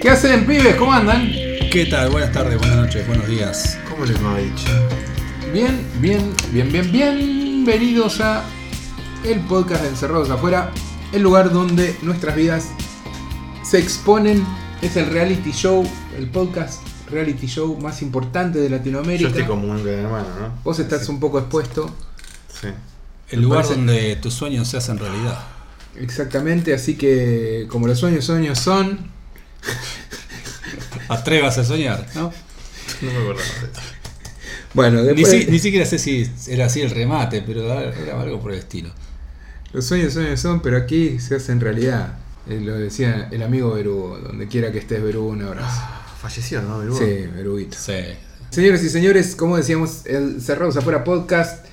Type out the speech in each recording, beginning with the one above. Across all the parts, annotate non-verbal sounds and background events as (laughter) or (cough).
¿Qué hacen, pibes? ¿Cómo andan? ¿Qué tal? Buenas tardes, buenas noches, buenos días. ¿Cómo les va dicho? Bien, bien, bien, bien, bienvenidos a el podcast de Encerrados Afuera, el lugar donde nuestras vidas se exponen. Es el reality show, el podcast reality show más importante de Yo Latinoamérica. estoy como un hermano, ¿no? Vos estás un poco expuesto, Sí. El Me lugar parece- donde tus sueños se hacen realidad. exactamente, así que como los sueños sueños son, (laughs) Atrévase a soñar, ¿no? No me acordaba de eso. bueno, Ni, después si- ni siquiera sé si era así el remate, pero era algo por el estilo. los sueños sueños son, pero aquí se hacen realidad. Eh, lo decía el amigo Berugo, donde quiera que estés Berugo, un abrazo. Ah, Falleció, ¿no? Berugo? Sí, Beruguito. Sí. Señores y señores, como decíamos, el Cerrados Afuera Podcast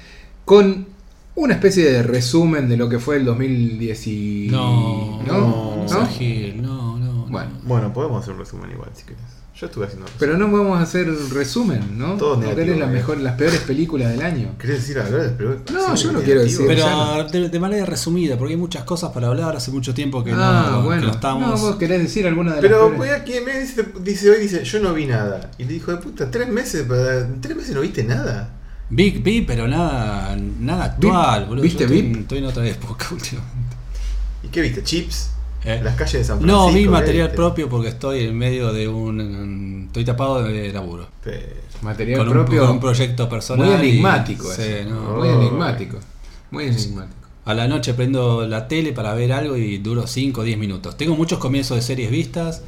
con una especie de resumen de lo que fue el 2010 y... No, ¿No? no, no, ¿No? seas Gil, no, no. Bueno. no. Bueno, podemos hacer un resumen igual si querés. Yo estuve haciendo un Pero resumen. no vamos a hacer resumen, ¿no? Todo No querés las, eh. mejor, las peores películas del año. ¿Querés decir algo? Pero, No, sí, yo no negativo. quiero decir. Pero de, de manera resumida, porque hay muchas cosas para hablar. Hace mucho tiempo que, ah, no, bueno. que no estamos. No, vos querés decir alguna de Pero las voy peores. a quien me dice, dice hoy, dice, yo no vi nada. Y le dijo, de puta, tres meses, para- en tres meses no viste nada. Vi, vi, pero nada, nada actual, boludo. ¿Viste Yo estoy, VIP? estoy en otra época (laughs) últimamente. ¿Y qué viste? ¿Chips? ¿Eh? ¿Las calles de San Francisco? No, vi ¿qué material viste? propio porque estoy en medio de un. Estoy tapado de laburo. Pero- Material Con un, propio. con un proyecto personal. muy y- enigmático. sí, no. Muy Oh. enigmático. Muy enigmático. A la noche prendo la tele para ver algo y duro 5 o 10 minutos. Tengo muchos comienzos de series vistas,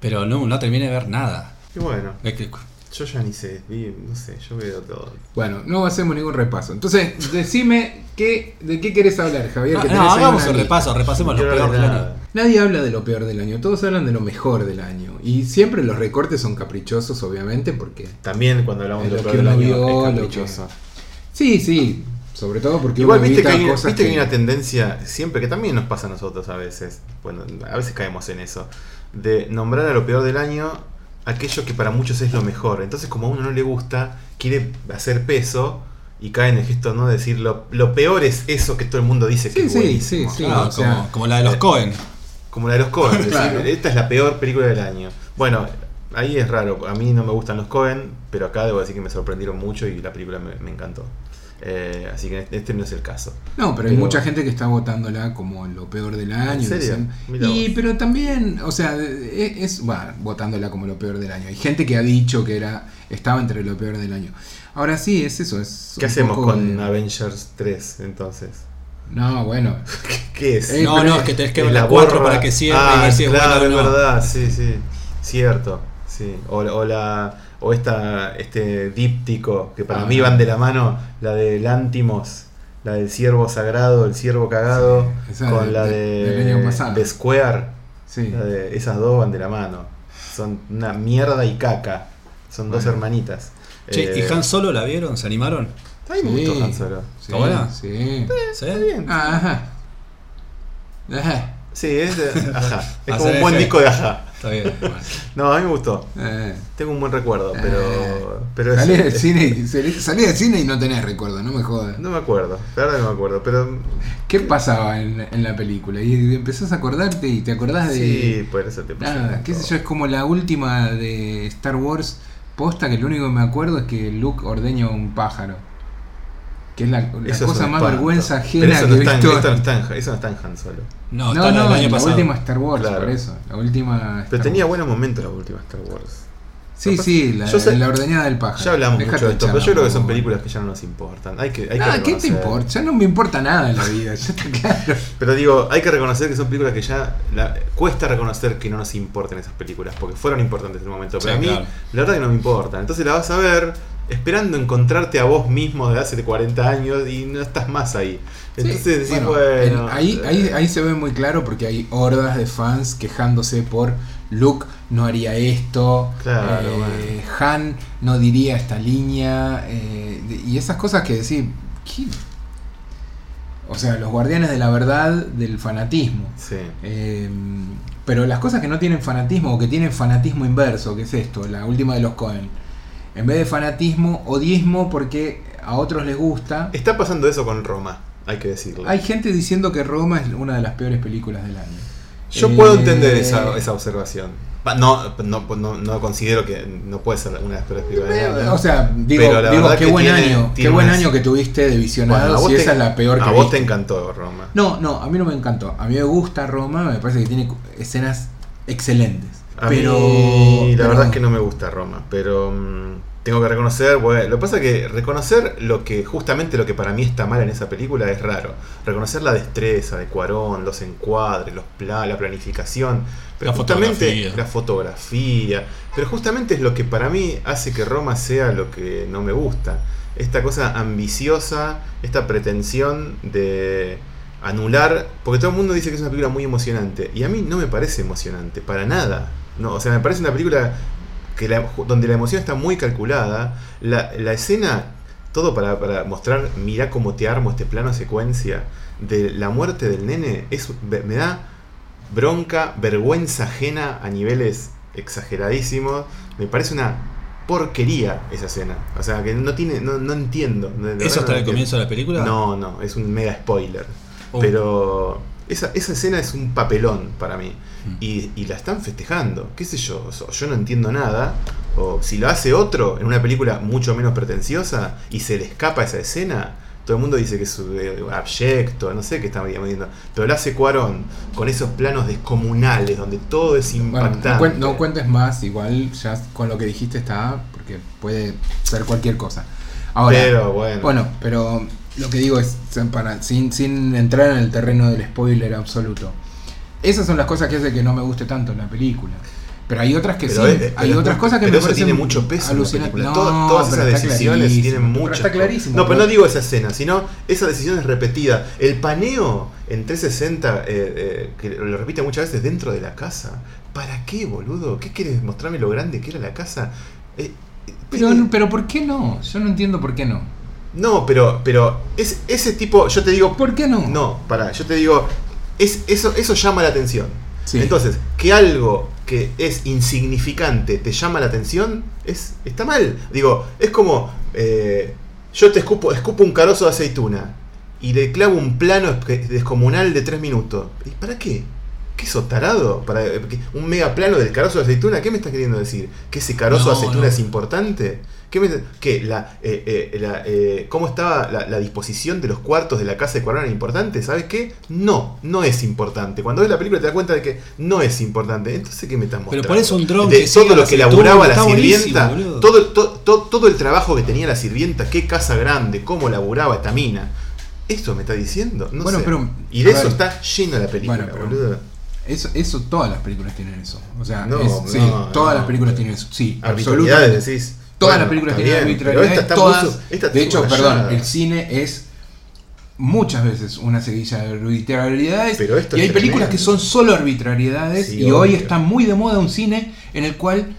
pero no, no terminé de ver nada. Y bueno, Es que- yo ya ni sé, vi, no sé, yo veo todo. Bueno, no hacemos ningún repaso. Entonces, decime qué, de qué querés hablar, Javier. No, que no, hagamos un repaso, repasemos No lo peor del año. Nadie habla de lo peor del año, todos hablan de lo mejor del año. Y siempre los recortes son caprichosos, obviamente, porque... También cuando hablamos de lo lo que peor del año vio, es caprichoso. Sí, sí, sobre todo porque Igual uno viste que, hay, cosas viste que hay que- una tendencia, siempre que también nos pasa a nosotros a veces, bueno, a veces caemos en eso, de nombrar a lo peor del año aquello que para muchos es lo mejor. Entonces como a uno no le gusta, quiere hacer peso y cae en el gesto no de decir lo, lo peor es eso que todo el mundo dice que es sí, buenísimo. sí, sí. Claro, o sea, como, como la de los eh, Cohen. Como la de los Cohen, (laughs) decir, esta es la peor película del año. Bueno, ahí es raro, a mí no me gustan los Cohen, pero acá debo decir que me sorprendieron mucho y la película me, me encantó. Eh, así que este no es el caso. No, pero hay Pero- mucha gente que está votándola como lo peor del año. Y pero también, o sea, es, es- bueno, votándola como lo peor del año. Hay gente que ha dicho que era estaba entre lo peor del año. Ahora sí, es eso, es ¿Qué hacemos con de- Avengers 3 entonces? No, bueno, (laughs) ¿Qué es? Eh, no, no, es- que tenés que ¿Es ver la la 4 borra? para que cierre y ah, ver si es claro, o es verdad, sí, sí. Cierto, sí. O, o la o esta este díptico que para Ah. mí van de la mano, la del Antimos, la del ciervo sagrado, el ciervo cagado, Sí, con de- la de- de, de Square, sí. la de- esas dos van de la mano. Son una mierda y caca. Son dos hermanitas. Che, Eh, ¿y Han Solo la vieron? ¿Se animaron? A mí me Sí. gustó Han Solo. Sí, ¿Está buena? Sí. ¿Sí? Está bien. Ah, Ajá. Ajá. Sí, es de, ajá. Es (laughs) como un buen disco de ajá. Está bien. (laughs) bueno. No, a mí me gustó. Eh. Tengo un buen recuerdo, pero. Eh. pero Salí del cine, y- salí- salí del cine y no tenés recuerdo, no me jodas. No me acuerdo, la verdad no me acuerdo, pero. ¿Qué pasaba en, en la película? Y empezás a acordarte y te acordás de. Sí, por eso te pasa. Nada, qué sé yo, es como la última de Star Wars posta que lo único que me acuerdo es que Luke ordeña un pájaro. Que es la, la cosa más espanto. vergüenza Pero ajena eso que no, he está en, visto. no está eso no está en Han Solo. No, No, no, del año la pasado. última Star Wars, Claro. por eso. La última. Pero Star tenía Wars. buenos momentos la última Star Wars. Sí, sí, la, Yo sé- la ordeñada del pájaro. Ya hablamos Dejate mucho de esto, pero yo creo que son películas que ya no nos importan. Hay que, hay que Nada, ¿qué te importa? Ya no me importa nada en la vida, ya está claro. (laughs) Pero digo, hay que reconocer que son películas que ya la- cuesta reconocer que no nos importan esas películas, porque fueron importantes en el momento. Pero Sí, a mí, claro. la verdad que no me importan. Entonces la vas a ver esperando encontrarte a vos mismo de hace 40 años y no estás más ahí. Entonces Sí, decís, bueno, bueno. en- ahí, eh, ahí, ahí se ve muy claro porque hay hordas de fans quejándose por Luke no haría esto, Claro, eh, bueno. Han no diría esta línea, eh, de- y esas cosas que decir, ¿qué? o sea, los guardianes de la verdad del fanatismo. Sí. Eh, pero las cosas que no tienen fanatismo o que tienen fanatismo inverso, que es esto, la última de los Cohen. En vez de fanatismo, odiismo porque a otros les gusta. Está pasando eso con Roma, hay que decirlo. Hay gente diciendo que Roma es una de las peores películas del año. Yo Eh, puedo entender esa, esa observación. Va, No, no, no, no considero que no puede ser una de las peores películas. O sea, digo, qué que buen tiene- año, qué buen unas- año que tuviste de Bueno, vos si te- esa es la peor que A vos te encantó Roma. No, no, a mí no me encantó. A mí me gusta Roma, me parece que tiene escenas excelentes. A pero mí, la pero- verdad es que no me gusta Roma, pero mm, tengo que reconocer, bueno, lo que pasa es que reconocer lo que justamente lo que para mí está mal en esa película es raro. Reconocer la destreza de Cuarón, los encuadres, los pla- la planificación, pero La justamente fotografía. la fotografía, pero justamente es lo que para mí hace que Roma sea lo que no me gusta. Esta cosa ambiciosa, esta pretensión de anular, porque todo el mundo dice que es una película muy emocionante y a mí no me parece emocionante para nada. No, o sea, me parece una película que la- donde la emoción está muy calculada, la, la escena todo para, para mostrar, mira cómo te armo este plano secuencia de la muerte del nene, es, me da bronca, vergüenza ajena a niveles exageradísimos. Me parece una porquería esa escena. O sea, que no tiene, no, no entiendo. ¿Eso no hasta el entiendo. comienzo de la película? No, no, es un mega spoiler. Oh. Pero esa, esa escena es un papelón para mí. Mm. Y, y la están festejando. ¿Qué sé yo? Yo no entiendo nada. O si lo hace otro en una película mucho menos pretenciosa y se le escapa esa escena, todo el mundo dice que es eh, abyecto, no sé qué está viendo. Pero lo hace Cuarón con esos planos descomunales donde todo es Bueno, impactante. no, cuen- no cuentes más, igual ya con lo que dijiste está, porque puede ser cualquier cosa. Ahora, pero bueno. bueno, pero lo que digo es, para, sin, sin entrar en el terreno del spoiler absoluto, esas son las cosas que hacen que no me guste tanto la película. Pero hay otras que Pero sí, es- hay otras cosas que pero me eso parecen tiene mucho peso en la alucinantes. película. No, Todo- todas esas decisiones tienen pero mucho. Está clarísimo. No, pero no digo esa escena, sino esa decisión es repetida. El paneo en 360, eh, eh, que lo repite muchas veces dentro de la casa. ¿Para qué, boludo? ¿Qué quieres mostrarme lo grande que era la casa? Eh, eh, Pero, pero ¿por qué no? Yo no entiendo por qué no. No, pero, pero es, ese tipo, yo te digo, ¿Por qué no? no, para, yo te digo, es, eso, eso llama la atención. Sí. Entonces, que algo que es insignificante te llama la atención, es, está mal. Digo, es como, eh, yo te escupo, escupo un carozo de aceituna y le clavo un plano es- descomunal de tres minutos. ¿Y para qué? ¿Qué eso, tarado? ¿Para, eh, ¿Un mega plano del carozo de aceituna? ¿Qué me estás queriendo decir? ¿Que ese carozo de aceituna no. es importante? ¿Qué me, qué, la, eh, eh, la, eh, ¿Cómo estaba la, la disposición de los cuartos de la casa de Cuarón era importante? ¿Sabes qué? No, no es importante. Cuando ves la película te das cuenta de que no es importante. Entonces, ¿qué me estás mostrando? Pero por eso un dron De que todo lo que laburaba la sirvienta, todo, to- to- todo el trabajo que tenía la sirvienta, qué casa grande, cómo laburaba esta mina. ¿Eso me está diciendo? No Bueno, sé. pero, y de eso ver. está lleno la película, Bueno, pero- boludo. Eso, eso, todas las películas tienen eso. O sea, No, es- sí, no, todas no. las películas tienen eso. Sí, absolutamente. decís. Todas Bueno, las películas está tienen arbitrariedades. todas, esta de hecho, perdón, el cine es muchas veces una seguilla de arbitrariedades. Pero esto y hay películas que son solo arbitrariedades. Sí, y hoy está muy de moda un cine en el cual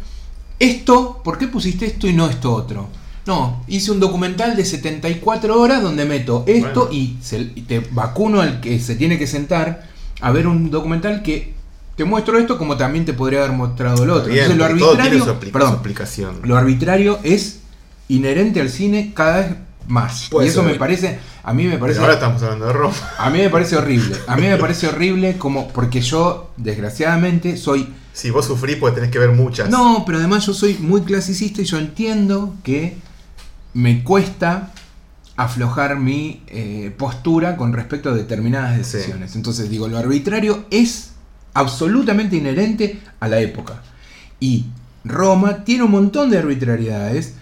esto, ¿por qué pusiste esto y no esto otro? No, hice un documental de 74 horas donde meto esto Bueno. y, se- y te vacuno al que se tiene que sentar a ver un documental que te muestro esto como también te podría haber mostrado el otro. Bien, Entonces lo pero todo tiene arbitrario, su, perdón, su aplicación. lo arbitrario es inherente al cine cada vez más. Puede y eso ser. me parece, a mí me Pero parece, ahora estamos hablando de Roma. a mí me parece horrible. A mí me parece horrible como porque yo desgraciadamente soy Si vos sufrís, pues tenés que ver muchas. no, pero además yo soy muy clasicista y yo entiendo que me cuesta aflojar mi eh, postura con respecto a determinadas Sí. decisiones. Entonces digo, lo arbitrario es absolutamente inherente a la época. Y Roma tiene un montón de arbitrariedades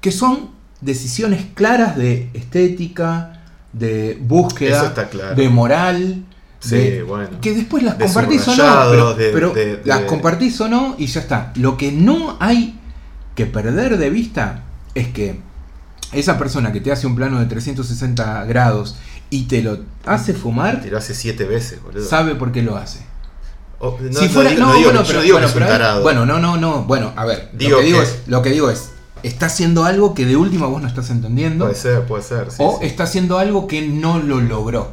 que son decisiones claras de estética, de búsqueda, claro. de moral. Sí, de- bueno. que después las De compartís o no, subrayado, pero, de- pero de- de- las compartís o no y ya está. Lo que no hay que perder de vista es que esa persona que te hace un plano de 360 grados y te lo hace fumar, Te lo hace siete veces, boludo. sabe por qué lo hace. No, si no fuera, no, no digo bueno, pero, no digo bueno, pero no, no, no, bueno, a ver, Digo lo que digo que- es, lo que digo es, está haciendo algo que de última vos no estás entendiendo Puede ser, puede ser. sí, o sí. está haciendo algo que no lo logró.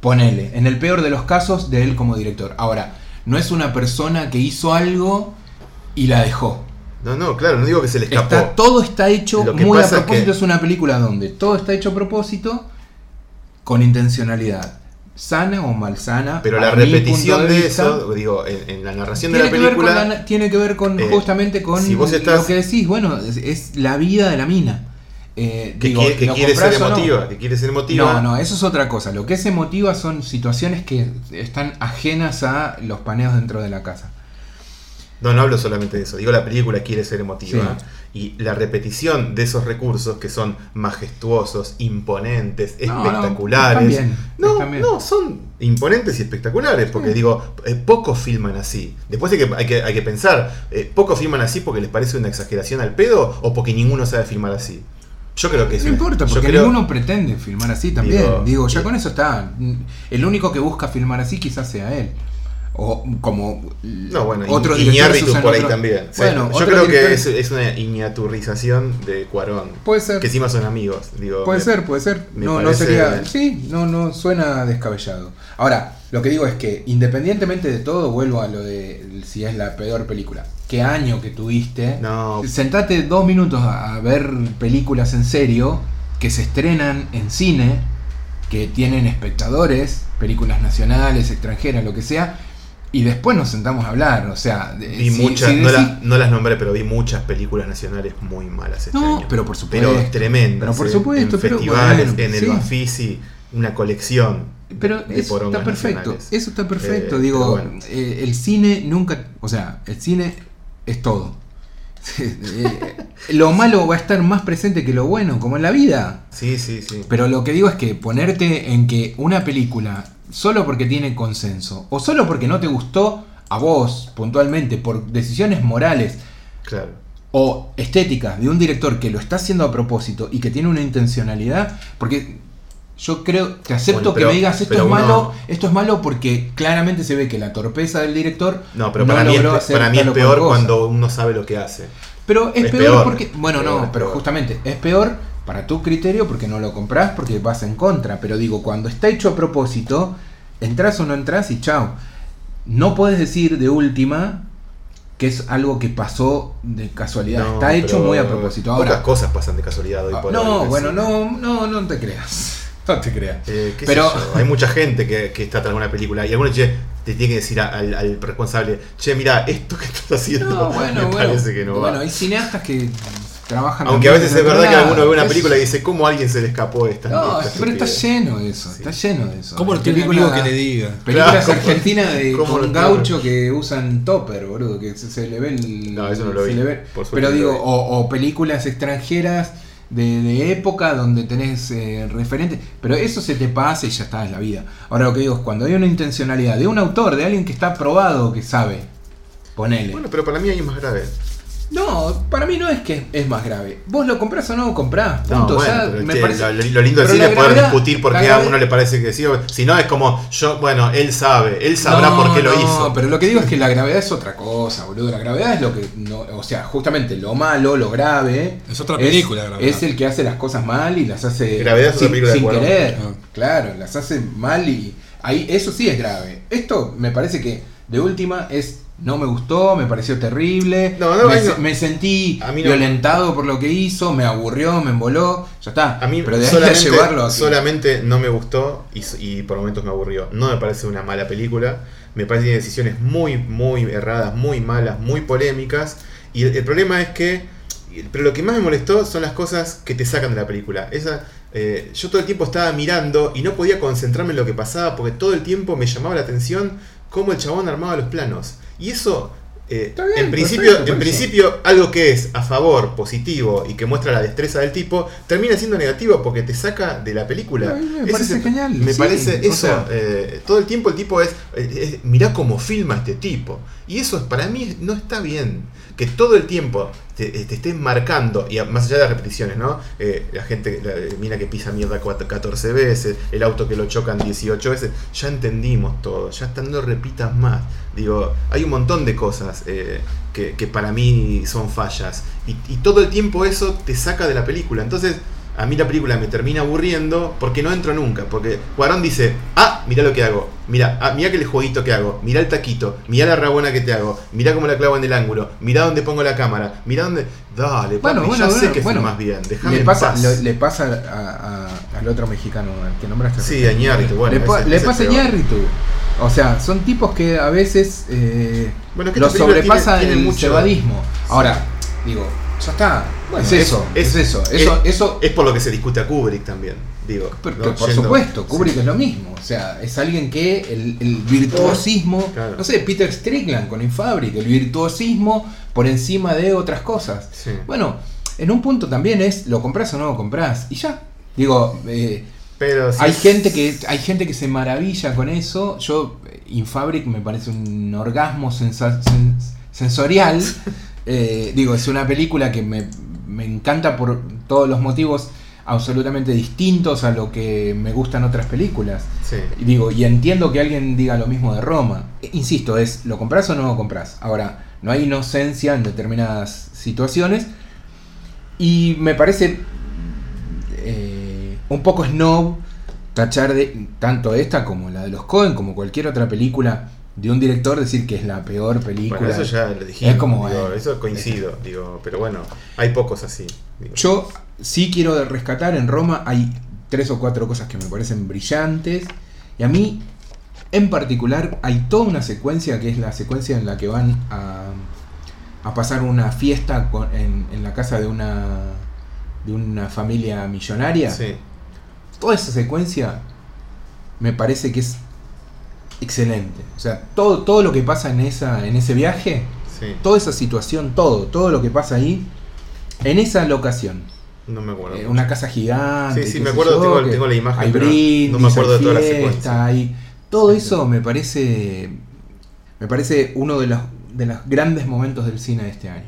Ponele, en el peor de los casos de él como director. Ahora, no es una persona que hizo algo y la dejó. No, no, claro, no digo que se le escapó. Está, todo está hecho Lo que muy a es propósito. que- Es una película donde todo está hecho a propósito con intencionalidad. Sana o malsana. Pero la repetición de, vista, eso, digo, en, en la narración de Tiene la que, ver con película. la- tiene que ver con eh, justamente con si vos estás- lo que decís, bueno, es, es la vida de la mina. Eh, que digo, quiere, que ¿lo quiere ser o no? emotiva, que quiere ser emotiva. No, no, eso es otra cosa. Lo que es emotiva son situaciones que están ajenas a los paneos dentro de la casa. No, no hablo solamente de eso. Digo, la película quiere ser emotiva. Sí. Y la repetición de esos recursos que son majestuosos, imponentes, No, no, espectaculares. no, bien. no, son imponentes y espectaculares. Porque Sí. digo, eh, pocos filman así. Después hay que, hay que, hay que pensar, eh, ¿pocos filman así porque les parece una exageración al pedo o porque ninguno sabe filmar así? Yo creo que es No una- importa, porque creo- ninguno pretende filmar así también. Digo, Digo, ya eh, con eso está. El único que busca filmar así quizás sea él. O como No, bueno, otros Iñárritu por ahí otro- también. Sí, Bueno, yo creo que es, es una iñaturización de Cuarón. Puede ser. Que encima son amigos. Digo, Puede me- ser, puede ser. No, no sería. Sí, no, no suena descabellado. Ahora, lo que digo es que independientemente de todo, vuelvo a lo de si es la peor película. ¿Qué año que tuviste? No, Sentate dos minutos a ver películas en serio que se estrenan en cine, que tienen espectadores, películas nacionales, extranjeras, lo que sea, y después nos sentamos a hablar. O sea, vi si- muchas, si no, la- no las nombré, pero vi muchas películas nacionales muy malas este No, año. pero por supuesto. Pero tremendas. Pero por eh, supuesto, En pero festivales, bueno, en el sí. Bafisi, una colección. Pero eso está perfecto, nacionales. eso está perfecto. Eh, Digo, bueno. eh, el cine nunca, o sea, el cine es todo. Eh, lo malo va a estar más presente que lo bueno, como en la vida. Sí, sí, sí. Pero lo que digo es que ponerte en que una película, solo porque tiene consenso, o solo porque no te gustó a vos puntualmente, por decisiones morales Claro. o estéticas de un director que lo está haciendo a propósito y que tiene una intencionalidad, porque yo creo, te acepto Bueno, pero- que me digas esto es uno- malo, esto es malo porque claramente se ve que la torpeza del director No, pero para, mí es, hacer para mí es peor cuando uno sabe lo que hace. Pero es, Es peor, peor. porque. Bueno, Peor, no, pero justamente es peor para tu criterio porque no lo compras, porque vas en contra. Pero digo, cuando está hecho a propósito, entras o no entras y chao. No puedes decir de última que es algo que pasó de casualidad. No, está hecho muy a propósito. Pocas Ahora, cosas pasan de casualidad hoy ah, por no, hoy, bueno, sí. no, no, no te creas. No te creas. Eh, qué sé Pero- yo, hay mucha gente que, que está tras una película y algunos che, te tiene que decir a- al, al responsable, che, mira, esto que estás haciendo No, (laughs) bueno, me bueno. parece que no bueno, va. hay cineastas que trabajan. Aunque a veces es verdad que alguno ve una película y dice, ¿cómo a alguien se le escapó esta? No, esta pero está estupidez?". lleno de eso, Sí. está lleno de eso. ¿Cómo lo tiene Película- amigo que le diga? Películas Claro, ¿cómo- argentinas de cómo con gaucho que usan topper, boludo, que se, se le ve el. No, eso no lo se vi, le ve- suerte Pero no digo, o películas extranjeras de, de época donde tenés eh, referentes. Pero eso se te pasa y ya está, es la vida. Ahora lo que digo es cuando hay una intencionalidad de un autor, de alguien que está probado, que sabe. Ponele. Bueno, pero para mí hay más grave. No, para mí no es que es más grave. Vos lo comprás o no comprás. No, Punto. bueno, Ya pero me che, parece- lo, lo lindo del cine es poder gravedad- discutir por qué a uno le parece que sí. o- Si no, es como, yo, bueno, él sabe, él sabrá No, por qué lo no, hizo. pero lo que digo es que la gravedad es otra cosa, boludo. La gravedad es lo que. No, o sea, justamente lo malo, lo grave. Es otra película, Gravedad. Es el que hace las cosas mal y las hace. Gravedad es otra sin, película de sin querer. Ah. Claro, las hace mal y. Ahí, eso sí es grave. Esto me parece que de última es. No me gustó, me pareció terrible. No, no, me, no. me sentí violentado por lo que hizo, me aburrió, me emboló. Ya está. A mí pero de ahí a solamente, llevarlo a solamente no me gustó y, y por momentos me aburrió. No me parece una mala película. Me parece que tiene decisiones muy, muy erradas, muy malas, muy polémicas. Y el, el problema es que. Pero lo que más me molestó son las cosas que te sacan de la película. Esa, eh, yo todo el tiempo estaba mirando y no podía concentrarme en lo que pasaba porque todo el tiempo me llamaba la atención cómo el chabón armaba los planos. Y eso, eh, bien, en principio, perfecto, en principio, algo que es a favor, positivo y que muestra la destreza del tipo, termina siendo negativo porque te saca de la película. Me parece es genial, Me sí, parece eso. sea- eh, todo el tiempo el tipo es, es- es, mirá cómo filma este tipo. Y eso es- para mí no está bien. Que todo el tiempo te, te estés marcando, y más allá de las repeticiones, ¿no? Eh, la gente, la mina que pisa mierda cuatro- 14 veces, el auto que lo chocan 18 veces, ya entendimos todo, ya está, no repitas más. Digo, hay un montón de cosas eh, que, que para mí son fallas. Y, y todo el tiempo eso te saca de la película. Entonces, a mí la película me termina aburriendo porque no entro nunca. Porque Cuarón dice, ah, mira lo que hago, mira, ah, mira que el jueguito que hago, mira el taquito, mira la rabona que te hago, mira cómo la clavo en el ángulo, mira dónde pongo la cámara, mira dónde... Dale, Bueno, papi, bueno, ya sé bueno, que bueno. más bien, déjame Le en pasa, paz. lo- le pasa a- a- al otro mexicano al que nombraste. Sí, a Iñárritu, bueno, le, pa- ese- le ese pasa a es. Iñárritu. O sea, son tipos que a veces eh, Bueno, que lo sobrepasa tiene- tiene el mucho- cebadismo. Ahora, digo, ya está. Bueno, es eso, es, eso. es- Eso, eso Es por lo que se discute a Kubrick también, digo. pero- por Yendo- supuesto, Kubrick Sí. es lo mismo. O sea, es alguien que el, el virtuosismo, Claro. no sé, Peter Strickland con Infabric, el virtuosismo por encima de otras cosas. Sí. Bueno, en un punto también es, ¿lo compras o no lo compras? Y ya. Digo, eh, Pero hay gente que hay gente que se maravilla con eso. Yo, eh, Infabric me parece un orgasmo sensorial. (laughs) Eh, digo, es una película que me, me encanta por todos los motivos absolutamente distintos a lo que me gustan otras películas. Sí. Y digo, y entiendo que alguien diga lo mismo de Roma. Eh, Insisto, es, ¿lo compras o no lo compras? Ahora, no hay inocencia en determinadas situaciones. Y me parece eh, un poco snob tachar de tanto esta como la de los Cohen, como cualquier otra película de un director, decir que es la peor película. Bueno, eso ya lo dijimos. Es como, digo, eh, eso coincido, digo, pero bueno, hay pocos así. digo. Yo sí quiero rescatar en Roma, hay tres o cuatro cosas que me parecen brillantes. Y a mí, en particular, hay toda una secuencia que es la secuencia en la que van a, a pasar una fiesta con- en, en la casa de una, de una familia millonaria. Sí. Toda esa secuencia me parece que es excelente. O sea, todo, todo lo que pasa en, esa, en ese viaje Sí. toda esa situación, todo, todo lo que pasa ahí, en esa locación. No me acuerdo. Eh, una casa gigante. Sí, sí, me acuerdo, yo, tengo- que tengo la imagen, Hay pero no brindis, me acuerdo hay de toda la fiesta, secuencia. hay- todo Sí, eso sí. me parece. Me parece uno de los, de los grandes momentos del cine de este año.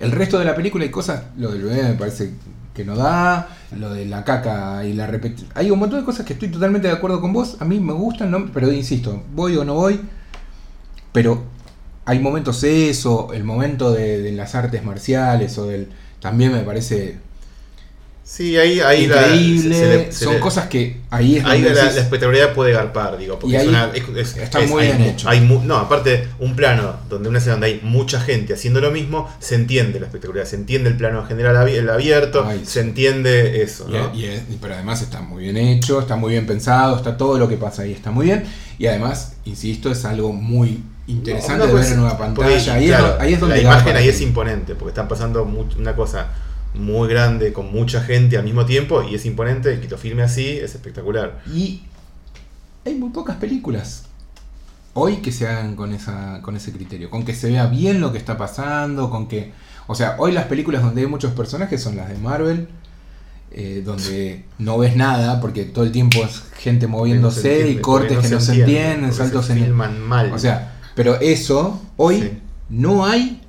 El resto de la película hay cosas, lo del bebé me parece que no da, lo de la caca y la repetición. Hay un montón de cosas que estoy totalmente de acuerdo con vos, a mí me gustan, ¿no? pero insisto, voy o no voy, pero hay momentos eso, el momento de, de las artes marciales o del... También me parece Sí, ahí, ahí la- increíble, se- se le- se son le- cosas que ahí es Ahí la, espectacularidad puede garpar, digo, porque es una, es- es- está es- muy bien hecho. hay no, aparte, un plano donde una donde hay mucha gente haciendo lo mismo, se entiende la espectacularidad, se entiende el plano general el abierto, Ay, se entiende eso, Y- ¿no? y pero además está muy bien hecho, está muy bien pensado, está todo lo que pasa ahí, está muy bien. Y además, insisto, es algo muy interesante No, de pues, ver en una porque, pantalla. Ahí, claro, es, ahí es donde la imagen ahí es imponente, porque están pasando una cosa muy grande con mucha gente al mismo tiempo y es imponente, y que lo filme así es espectacular. Y hay muy pocas películas hoy que se hagan con, esa, con ese criterio, con que se vea bien lo que está pasando, con que... O sea, hoy las películas donde hay muchos personajes son las de Marvel, eh, donde no ves nada porque todo el tiempo es gente No moviéndose entiende, y cortes que no se entiende, entienden, saltos se en... filman mal. O sea, pero eso, hoy Sí. no hay.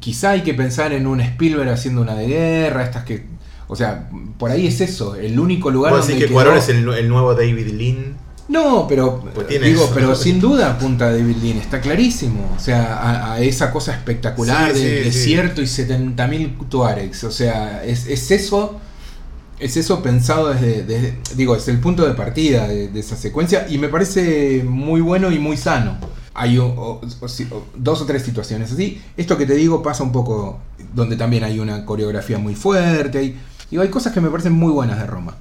Quizá hay que pensar en un Spielberg haciendo una de guerra, estas que. O sea, por ahí es eso, el único lugar ¿Vos donde. que quedó- Cuarón es el, nu- el nuevo David Lean? No, pero. Pues digo, eso. pero sin duda apunta a David Lean, está clarísimo. O sea, a, a esa cosa espectacular Sí, del sí, sí. desierto y 70.000 tuaregs. O sea, es, es eso. Es eso pensado desde, desde- Digo, es el punto de partida de, de esa secuencia y me parece muy bueno y muy sano. Hay o- o- dos o tres situaciones así. Esto que te digo pasa un poco donde también hay una coreografía muy fuerte. Hay, digo, hay cosas que me parecen muy buenas de Roma.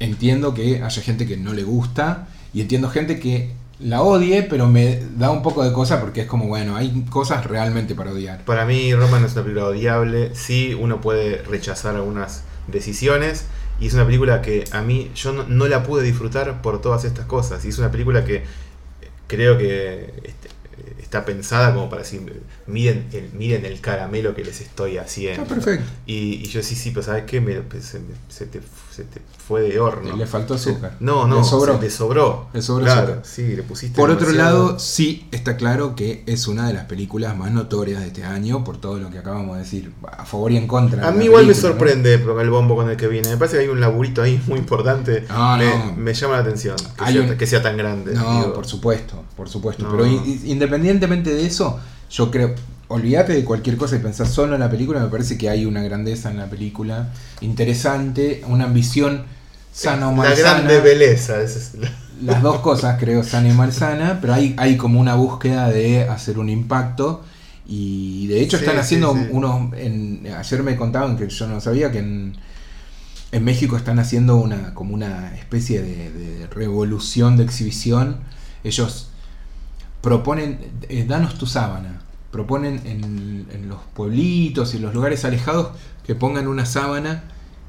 Entiendo que haya gente que no le gusta y entiendo gente que la odie, pero me da un poco de cosa porque es como, bueno, hay cosas realmente para odiar. Para mí, Roma no es una película odiable. Sí, uno puede rechazar algunas decisiones. Y es una película que a mí yo no, no la pude disfrutar por todas estas cosas. Y es una película que creo que este, está pensada como para decir, miren el, miren el caramelo que les estoy haciendo. Está perfecto. Y, y yo sí, sí, pero ¿sabes qué? Me- se, me- se te, se te fue de horno. Le faltó azúcar. No, no, Le sobró. se te sobró. Le sobró claro, azúcar. sí, le pusiste Por otro lado, sí está claro que es una de las películas más notorias de este año por todo lo que acabamos de decir, a favor y en contra. A mí igual me película, ¿no? sorprende con el bombo con el que viene. Me parece que hay un laburito ahí muy importante. Ah, me, no. me llama la atención que, sea, un- que sea tan grande. No, digo. por supuesto, por supuesto. No. Pero in- independientemente de eso, yo creo, olvídate de cualquier cosa y pensás solo en la película, me parece que hay una grandeza en la película, interesante, una ambición sana o La malsana. grande belleza. esa es la- Las dos cosas, creo, sana y malsana, pero hay, hay como una búsqueda de hacer un impacto. Y de hecho Sí, están sí, haciendo sí. unos. En, ayer me contaban que yo no sabía que en, en México están haciendo una como una especie de, de revolución de exhibición. Ellos proponen, eh, danos tu sábana. Proponen en, en los pueblitos y los lugares alejados que pongan una sábana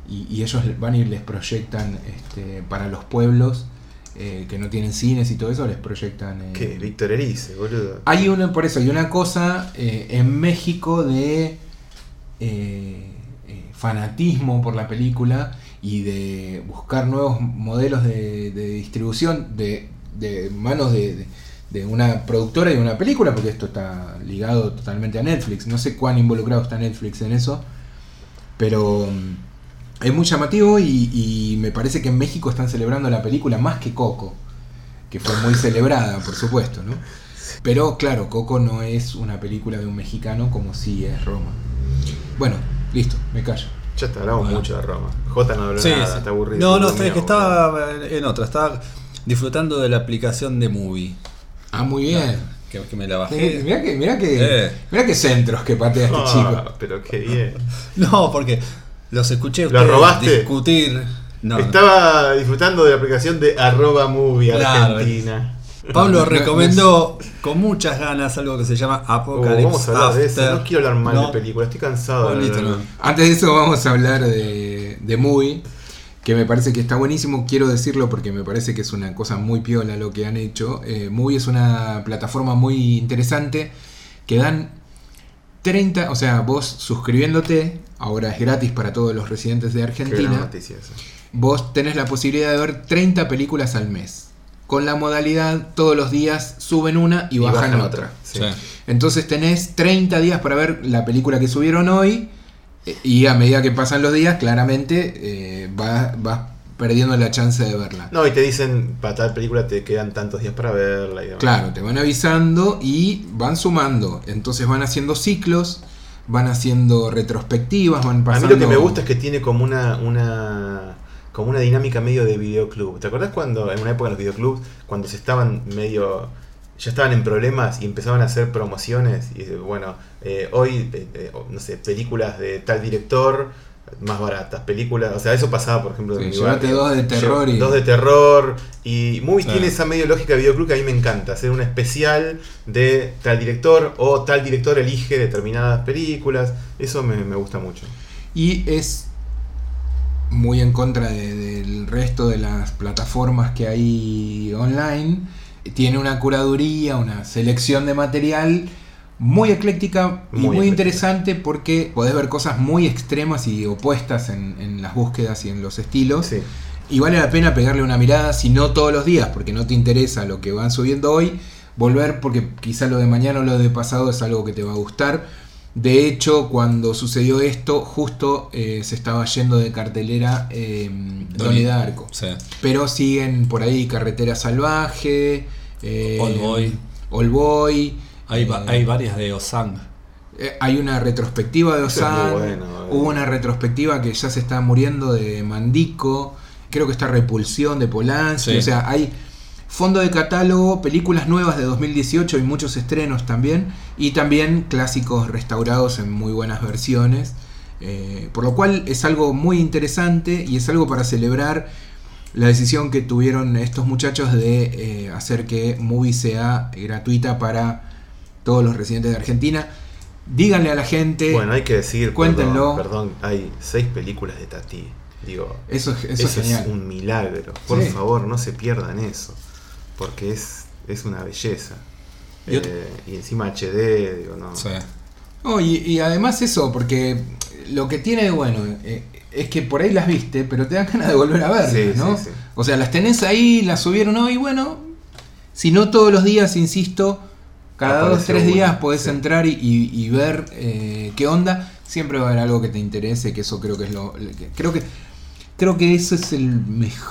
y, y ellos van y les proyectan este, para los pueblos eh, que no tienen cines y todo eso, les proyectan. eh, ¿Qué? Víctor Erice, boludo. hay una, por eso, hay una cosa eh, en México de eh, fanatismo por la película y de buscar nuevos modelos de, de distribución de, de manos de, de- de una productora y de una película, porque esto está ligado totalmente a Netflix. No sé cuán involucrado está Netflix en eso, pero mm, es muy llamativo y, y me parece que en México están celebrando la película más que Coco, que fue muy celebrada, por supuesto, ¿no? Pero claro, Coco no es una película de un mexicano como sí es Roma. Bueno, listo, me callo. Ya te hablamos Bueno. mucho de Roma. J no habló Sí, nada, sí. está aburrido. No, no, es que estaba en otra, estaba disfrutando de la aplicación de Movie. Ah, muy bien. Que, que me la Eh, bajé. mirá que, mirá que, Eh. mirá que centros que patea este Ah, chico. pero qué bien. No, porque los escuché ¿Lo robaste? discutir. No, no. Estaba disfrutando de la aplicación de arroba movie Claro. Argentina. Pablo (laughs) recomendó con muchas ganas algo que se llama Oh, Apocalypse vamos a hablar de eso. No quiero hablar mal No. de películas, estoy cansado de. Antes de eso vamos a hablar de, de Movie, que me parece que está buenísimo. Quiero decirlo porque me parece que es una cosa muy piola lo que han hecho. Eh, Movie es una plataforma muy interesante que dan 30, o sea, vos suscribiéndote, ahora es gratis para todos los residentes de Argentina. noticia vos tenés la posibilidad de ver 30 películas al mes. Con la modalidad, todos los días suben una y, bajan, otra. Sí. Sí. Entonces tenés 30 días para ver la película que subieron hoy. Y a medida que pasan los días, claramente eh, vas, vas perdiendo la chance de verla. No, y te dicen, para tal película te quedan tantos días para verla y demás. Claro, te van avisando y van sumando. Entonces van haciendo ciclos, van haciendo retrospectivas, van A mí pasando. lo que me gusta es que tiene como una, una como una dinámica medio de videoclub. ¿Te acordás cuando, en una época en los videoclubs, cuando se estaban medio, ya estaban en problemas y empezaban a hacer promociones? Y bueno, eh, hoy, eh, no sé, películas de tal director más baratas, películas, o sea, eso pasaba, por ejemplo, Sí, en mi barrio. dos de terror y- Dos de terror. Y Movies Sí. tiene esa medio lógica de videoclub que a mí me encanta, hacer un especial de tal director o tal director elige determinadas películas. Eso me, me gusta mucho. Y es muy en contra de- del resto de las plataformas que hay online. Tiene una curaduría, una selección de material muy ecléctica y Muy interesante porque podés ver cosas muy extremas y opuestas en, en las búsquedas y en los estilos. Sí. Y vale la pena pegarle una mirada, si no todos los días, porque no te interesa lo que van subiendo hoy, volver porque quizá lo de mañana o lo de pasado es algo que te va a gustar. De hecho, cuando sucedió esto, justo eh, se estaba yendo de cartelera eh, Donnie Darko. Sí. Pero siguen por ahí Carretera Salvaje, eh, Old Boy. Old Boy, Hay, eh, hay varias de Osang. eh, hay una retrospectiva de (laughs) Eso es muy Osan. bueno, eh. Hubo una retrospectiva que ya se está muriendo de Mandico. Creo que está Repulsión de Polanski. Sí. O sea, hay fondo de catálogo, películas nuevas de 2018 y muchos estrenos también. Y también clásicos restaurados en muy buenas versiones. Eh, por lo cual es algo muy interesante y es algo para celebrar la decisión que tuvieron estos muchachos de eh, hacer que Movie sea gratuita para todos los residentes de Argentina. Díganle a la gente, Bueno, hay que decir, Cuéntenlo. Perdón, perdón, hay seis películas de Tati. Digo, eso, es- eso eso, es genial. un milagro. Por Sí. favor, no se pierdan eso. Porque es, es una belleza. Y Eh, y encima HD, digo, no. Sí. No, y, y además eso, porque lo que tiene de bueno eh, es que por ahí las viste, pero te dan (laughs) ganas de volver a verlas, Sí, ¿no? O sea, las tenés ahí, las subieron hoy, bueno, si no todos los días, insisto, cada dos, Aparece tres una, días podés sí. entrar y, y- y ver eh, qué onda. Siempre va a haber algo que te interese, que eso creo que es lo... que- creo que creo que eso es el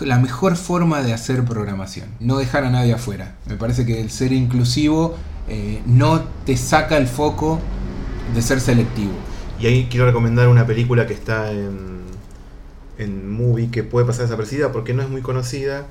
la mejor forma de hacer programación. No dejar a nadie afuera. Me parece que el ser inclusivo eh, no te saca el foco de ser selectivo. Y ahí quiero recomendar una película que está en, en Movie que puede pasar desaparecida porque no es muy conocida,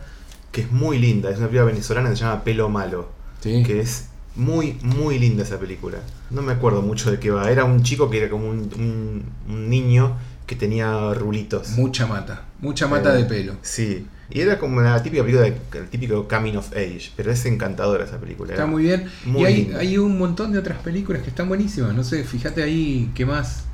que es muy linda. Es una película venezolana que se llama Pelo Malo. ¿sí? Que es muy, muy linda esa película. No me acuerdo mucho de qué va. Era un chico que era como un, un- un niño que tenía rulitos. Mucha mata, mucha mata Eh, de pelo. Sí. Y era como la típica película, de, el típico coming of age. Pero es encantadora esa película. Está era muy bien. muy y hay, linda. hay un montón de otras películas que están buenísimas. No sé, fíjate ahí qué más.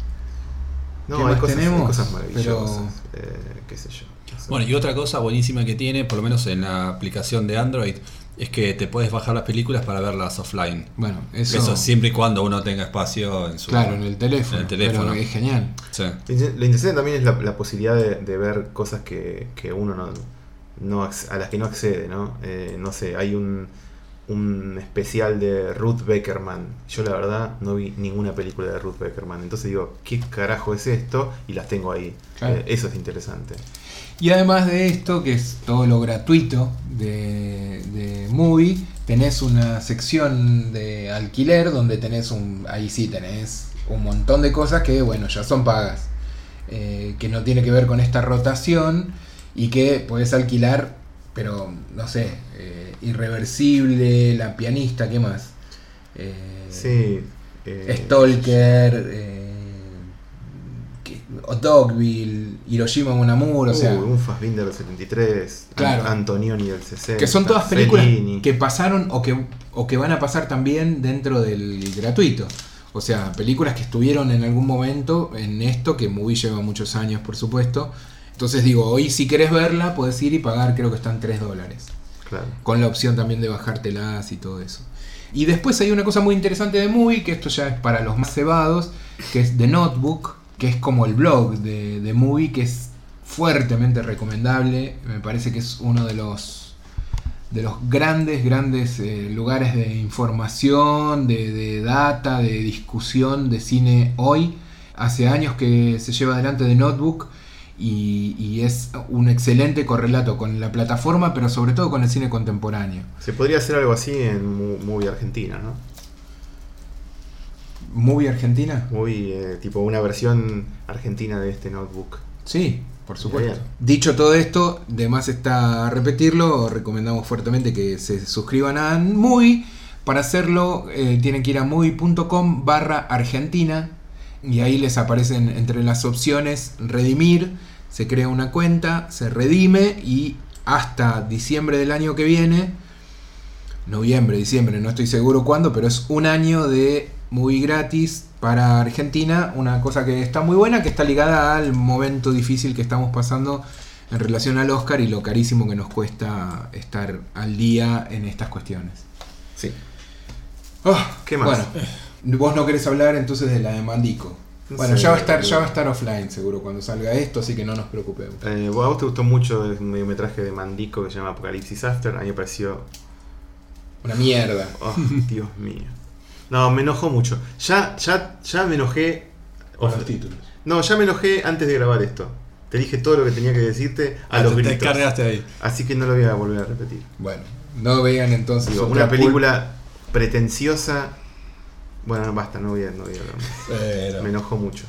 No, ¿Qué hay más cosas, hay tenemos? cosas maravillosas. Eh, qué sé yo. Bueno, y otra cosa buenísima que tiene, por lo menos en la aplicación de Android, es que te puedes bajar las películas para verlas offline. Bueno, eso. Eso, siempre y cuando uno tenga espacio en su. Claro, en el teléfono. En el teléfono. Pero es genial. Sí. Lo inter- Lo interesante también es la, la posibilidad de, de ver cosas que, que uno no, no a las que no accede, ¿no? Eh, no sé, hay un, un especial de Ruth Beckerman. Yo la verdad no vi ninguna película de Ruth Beckerman. Entonces digo, ¿qué carajo es esto? Y las tengo ahí. Claro. Eh, eso es interesante. Y además de esto, que es todo lo gratuito de, de Movie, tenés una sección de alquiler donde tenés un. Ahí sí tenés un montón de cosas que, bueno, ya son pagas. eh, que no tiene que ver con esta rotación y que podés alquilar, pero no sé, eh, Irreversible, La Pianista, ¿qué más? Eh, Sí. Stalker, Dogville, Hiroshima Mon Amour, o sea, uy, un Fassbinder del 73, Claro. An- Antonioni del 60. que son todas películas Fellini. que pasaron o que, o que van a pasar también dentro del gratuito. O sea, películas que estuvieron en algún momento en esto, que Movie lleva muchos años, por supuesto. Entonces digo, hoy si querés verla, puedes ir y pagar, creo que están 3 dólares. Claro. Con la opción también de bajártelas y todo eso. Y después hay una cosa muy interesante de Movie, que esto ya es para los más cebados, que es The Notebook, que es como el blog de, de Movie, que es fuertemente recomendable. Me parece que es uno de los, de los grandes, grandes eh, lugares de información, de, de data, de discusión de cine hoy. Hace años que se lleva adelante The Notebook y, y es un excelente correlato con la plataforma, pero sobre todo con el cine contemporáneo. Se podría hacer algo así en Movie Argentina, ¿no? ¿Movie Argentina? Movie, eh, tipo una versión argentina de este notebook. Sí, por supuesto. Bien. Dicho todo esto, de más está repetirlo, recomendamos fuertemente que se suscriban a Movie. Para hacerlo eh, tienen que ir a movie.com barra Argentina y ahí les aparecen entre las opciones redimir, se crea una cuenta, se redime y hasta diciembre del año que viene, noviembre, diciembre, no estoy seguro cuándo, pero es un año de movie gratis para Argentina, una cosa que está muy buena, que está ligada al momento difícil que estamos pasando en relación al Oscar y lo carísimo que nos cuesta estar al día en estas cuestiones. Sí. Ah, ¿Qué más? Bueno, vos no querés hablar entonces de la de Mandico. No Bueno, ya va a estar, ya va a estar offline seguro cuando salga esto, así que no nos preocupemos. Eh, a vos te gustó mucho el mediometraje de Mandico que se llama Apocalipsis After. A mí me pareció. Una mierda. Oh, Dios mío. No, me enojó mucho. Ya, ya, ya me enojé. Con los títulos. No, ya me enojé antes de grabar esto. Te dije todo lo que tenía que decirte a Ah, los te, gritos. cargaste ahí. Así que no lo voy a volver a repetir. Bueno, no vean entonces Digo, una película pretenciosa. Bueno, no, basta, no voy a, no voy a hablar más. Pero- Me enojó mucho.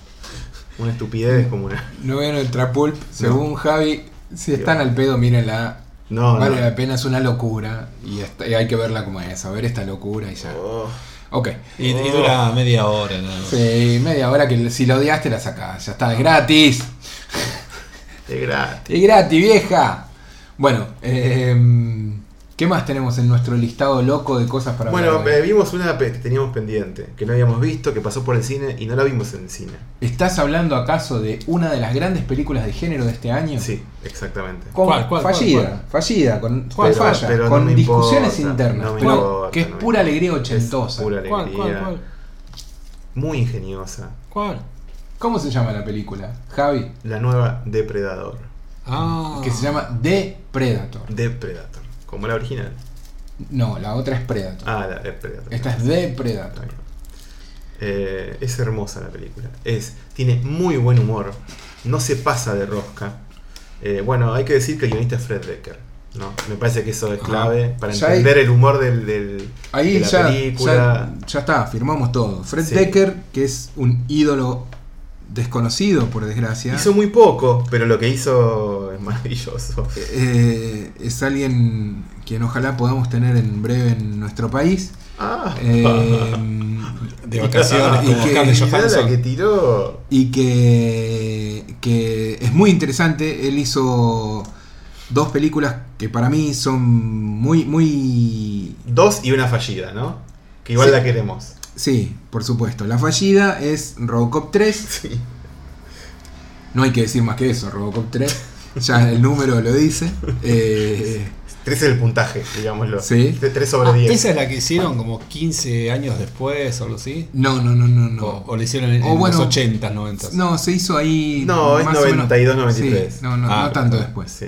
Una estupidez como una. No vean el Trapulp. Según Javi, si están al pedo, mírenla. No, vale no. la pena, es una locura. Y, está- y hay que verla como es. A ver esta locura y ya. Oh, Ok. Y, y dura media hora, más. Sí, media hora que si la odiaste la sacás. Ya está, es gratis. de gratis. Es gratis, vieja. Bueno, eh, ¿qué más tenemos en nuestro listado loco de cosas para Bueno, hablar hoy? eh, vimos una que teníamos pendiente, que no habíamos visto, que pasó por el cine y no la vimos en el cine. ¿Estás hablando acaso de una de las grandes películas de género de este año? Sí, exactamente. Con- ¿Cuál, cuál, fallida, cuál, fallida, con, Pero- falla, pero con discusiones importa, internas, no pero importa, que es no pura alegría Es ochentosa. pura alegría. ¿Cuál, cuál, cuál? Muy ingeniosa. ¿Cuál? ¿Cómo se llama la película? Javi, La nueva Depredador. Ah. que se llama The Predator. Depredator. Como la original. No, la otra es Predator. Ah, la Depredator. Esta es Está Predator. Eh, es hermosa la película. Es, tiene muy buen humor. No se pasa de rosca. Eh, bueno, hay que decir que el guionista es Fred Decker. ¿no? Me parece que eso es clave para Ya entender el humor del, del- Ahí de la ya, película. ya, ya está, firmamos todo. Fred Sí. Decker, que es un ídolo desconocido, por desgracia, Hizo muy poco, pero lo que hizo es maravilloso. eh, es alguien quien ojalá podamos tener en breve en nuestro país. Ah, Eh, (laughs) De vacaciones, Y como que- la que tiró. y que, que es muy interesante. Él hizo dos películas que para mí son muy, muy... Dos y una fallida, ¿no? Que igual Sí. la queremos. Sí, por supuesto. La fallida es Robocop 3. Sí. No hay que decir más que eso, Robocop 3. Ya el número lo dice. Eh, Tres es el puntaje, digámoslo. Sí. De 3 sobre Ah, 10. esa es la que hicieron como 15 años después o algo así. no, no, no, no, no. O, o la hicieron en, O en bueno, los 80, 90. No, se hizo ahí. No, es más o menos- 92, 93. Sí, no, no, Ah, no tanto bueno, después. Sí.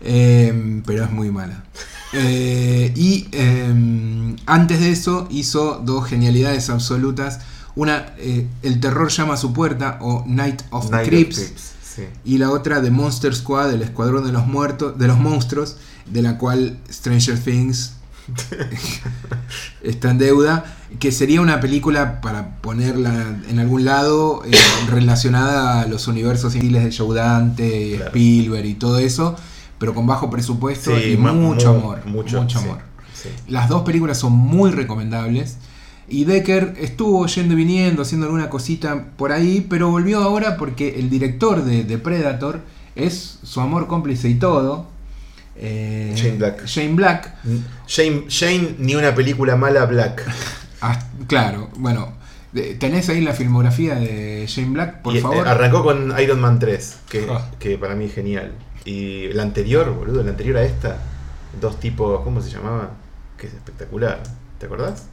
Eh, pero es muy mala. Eh, y eh, antes de eso hizo dos genialidades absolutas. Una, eh, El terror llama a su puerta o Night of Night the of sí. Y la otra The Monster Squad, el escuadrón de los muertos, de los monstruos, de la cual Stranger Things (laughs) está en deuda, que sería una película para ponerla en algún lado eh, relacionada a los universos civiles de Joe Dante, Claro. Spielberg y todo eso, pero con bajo presupuesto Sí, y mucho mu- amor, Mucho, amor. sí. Las dos películas son muy recomendables. Y Decker estuvo yendo y viniendo, haciendo alguna cosita por ahí, pero volvió ahora porque el director de, de Predator es su amor cómplice y todo. eh, Shane Black. Shane Black. Shane, Shane, ni una película mala, Black. (laughs) Ah, claro, bueno, ¿tenés ahí la filmografía de Shane Black, por Y, eh, favor? arrancó con Iron Man 3, que, Ah. que para mí es genial. Y la anterior, boludo, la anterior a esta, dos tipos, ¿cómo se llamaba? Que es espectacular. ¿Te acordás?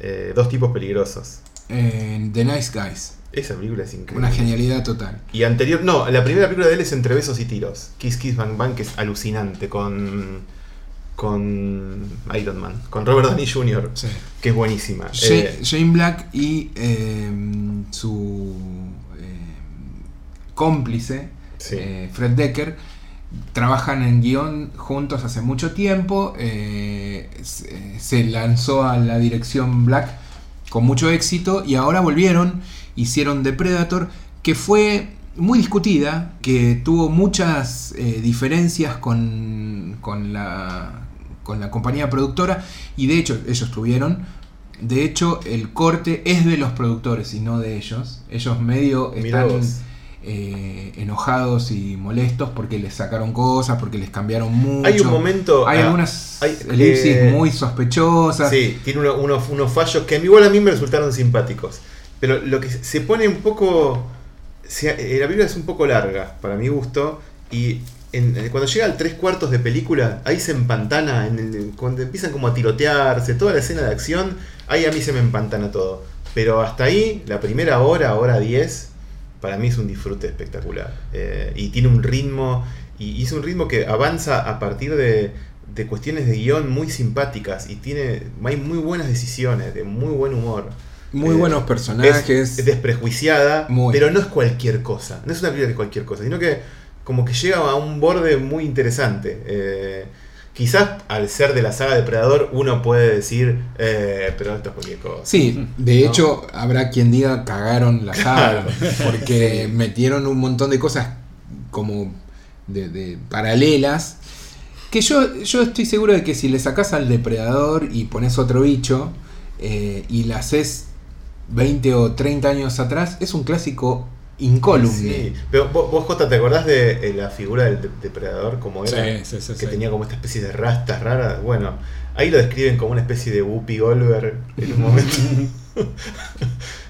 Eh, dos tipos peligrosos. Eh, The Nice Guys. Esa película es increíble. Una genialidad total. Y anterior, no, la primera película de él es Entre Besos y Tiros. Kiss Kiss Bang Bang, que es alucinante, con, con Iron Man, con Robert Downey Jr., Sí. que es buenísima. Eh, Shane Black y eh, su eh, cómplice, Sí. eh, Fred Decker, trabajan en guion juntos hace mucho tiempo. eh, se, se lanzó a la dirección Black con mucho éxito y ahora volvieron, hicieron The Predator, que fue muy discutida, que tuvo muchas eh, diferencias con, con, la, con la compañía productora y de hecho ellos tuvieron. De hecho, el corte es de los productores y no de ellos. Ellos medio están. Eh, enojados y molestos porque les sacaron cosas, porque les cambiaron mucho. hay un momento. Hay ah, algunas hay, elipsis eh, muy sospechosas. Sí, tiene uno- unos, unos fallos que a mí igual a mí me resultaron simpáticos. Pero lo que se pone un poco. se- eh, la película es un poco larga, para mi gusto. Y en- cuando llega al tres cuartos de película, ahí se empantana. En el- cuando empiezan como a tirotearse, toda la escena de acción, ahí a mí se me empantana todo. Pero hasta ahí, la primera hora, hora 10, para mí es un disfrute espectacular. Eh, y tiene un ritmo. Y, y es un ritmo que avanza a partir de, de cuestiones de guion muy simpáticas. Y tiene. hay muy buenas decisiones, de muy buen humor. Muy Eh, buenos personajes. Es, es desprejuiciada, Muy. pero no es cualquier cosa. No es una película de cualquier cosa, sino que como que llega a un borde muy interesante. Eh, quizás al ser de la saga Depredador uno puede decir, eh, pero esto es cualquier cosa. Sí, de ¿No? hecho habrá quien diga cagaron la saga, Claro. (laughs) porque Sí. metieron un montón de cosas como de, de paralelas, que yo, yo estoy seguro de que si le sacás al depredador y pones otro bicho eh, y la haces 20 o 30 años atrás, es un clásico incólume. Sí, pero vos, vos, Jota, ¿te acordás de eh, la figura del de- depredador como era? Sí, sí, sí, que sí. tenía como esta especie de rastas raras. Bueno, ahí lo describen como una especie de Whoopi Goldberg en un momento. (laughs) (laughs)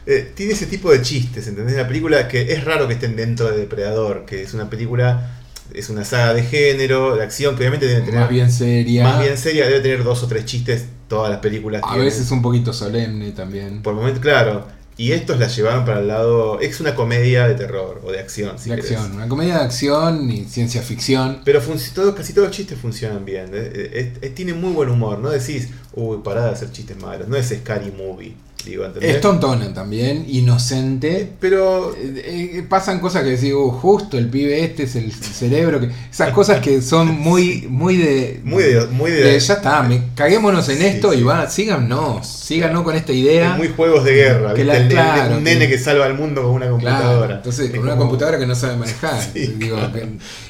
Eh, tiene ese tipo de chistes, ¿entendés? La película que es raro que estén dentro de Depredador, que es una película, es una saga de género, de acción, que obviamente debe tener Más bien seria, más bien seria, debe tener dos o tres chistes todas las películas. a tienen. veces un poquito solemne también. Por momento, claro. Y estos la llevaron para el lado. Es una comedia de terror o de acción, si de querés. acción, una comedia de acción y ciencia ficción. Pero todos, casi todos los chistes funcionan bien. eh, eh, eh, tiene muy buen humor. No decís, uy, pará de hacer chistes malos. No es Scary Movie. Digo, ¿entendés? Es tontona también, inocente. Pero Eh, eh, pasan cosas que digo, justo el pibe este es el cerebro. Que, esas cosas que son (laughs) muy, muy de. muy de, muy de, de, ya está, me, caguémonos en Sí, esto sí. y va, síganos, síganos con esta idea. es muy juegos de guerra, Que ¿viste? la- El- el- claro, un nene que- salva al mundo con una computadora. Claro, entonces Es con una como- computadora que no sabe manejar. (laughs) Sí, digo, claro. que-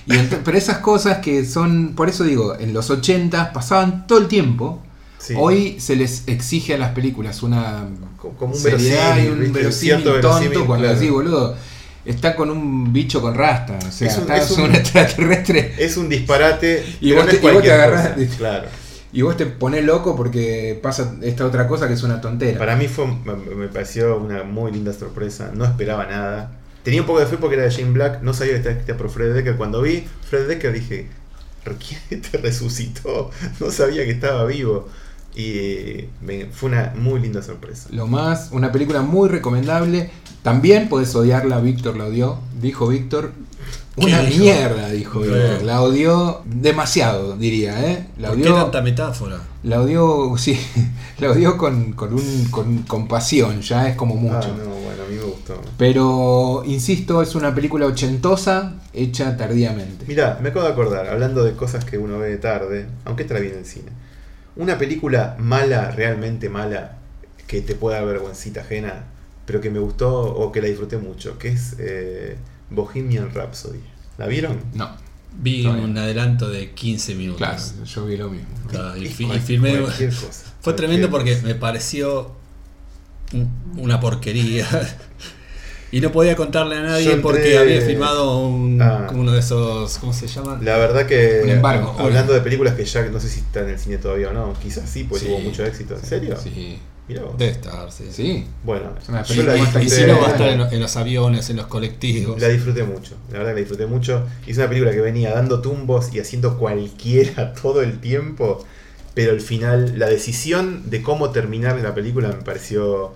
y ent- pero esas cosas que son, por eso digo, en los 80 pasaban todo el tiempo. Sí. Hoy se les exige a las películas una Co- como un seriedad y un verosímil tonto verosímil, cuando claro. decís, boludo, está con un bicho con rasta, o sea, Es un- está es un- un extraterrestre Es un disparate. Y vos no te- y vos te cualquier agarrás cosa. Claro. y vos te pones loco porque pasa esta otra cosa que es una tontera. Para mí fue, me, me pareció una muy linda sorpresa. No esperaba nada. Tenía un poco de fe porque era de Jane Black. No sabía que estaba escrita por Fred Decker. Cuando vi Fred Decker dije, ¿por ¿quién (laughs) te resucitó? No sabía que estaba vivo. Y me- fue una muy linda sorpresa. Lo más, una película muy recomendable. También podés odiarla, Víctor la odió. Dijo Víctor. Una dijo? mierda, dijo. Víctor. La odió demasiado, diría, ¿eh? La ¿Por qué tanta metáfora? la odió, sí, (laughs) la odió con, con, un, con, con pasión, ya es como mucho. Ah, no, bueno, a mí me gustó. Pero, insisto, es una película ochentosa hecha tardíamente. Mira, me acabo de acordar, hablando de cosas que uno ve tarde, aunque esta la vi en el cine. Una película mala, realmente mala, que te pueda dar vergüencita ajena, pero que me gustó o que la disfruté mucho, que es eh, Bohemian Rhapsody. ¿La vieron? No, Vi un adelanto de 15 minutos. claro, yo vi lo mismo. Claro, y, filmé. cualquier (laughs) cosa, Fue tremendo porque cosa. me pareció un- una porquería. (laughs) y no podía contarle a nadie entré- porque había filmado un, Ah. uno de esos. ¿Cómo se llama? La verdad que, Un embargo. hablando de películas que ya no sé si está en el cine todavía o no, quizás sí, pues Sí. tuvo mucho éxito. ¿En serio? Sí, Mirá vos. Debe estar, sí. sí. Bueno, yo la que Y disfruté, si no va a estar en, lo- en los aviones, en los colectivos. La disfruté mucho, la verdad que la disfruté mucho. Y es una película que venía dando tumbos y haciendo cualquiera (laughs) todo el tiempo, pero al final la decisión de cómo terminar la película me pareció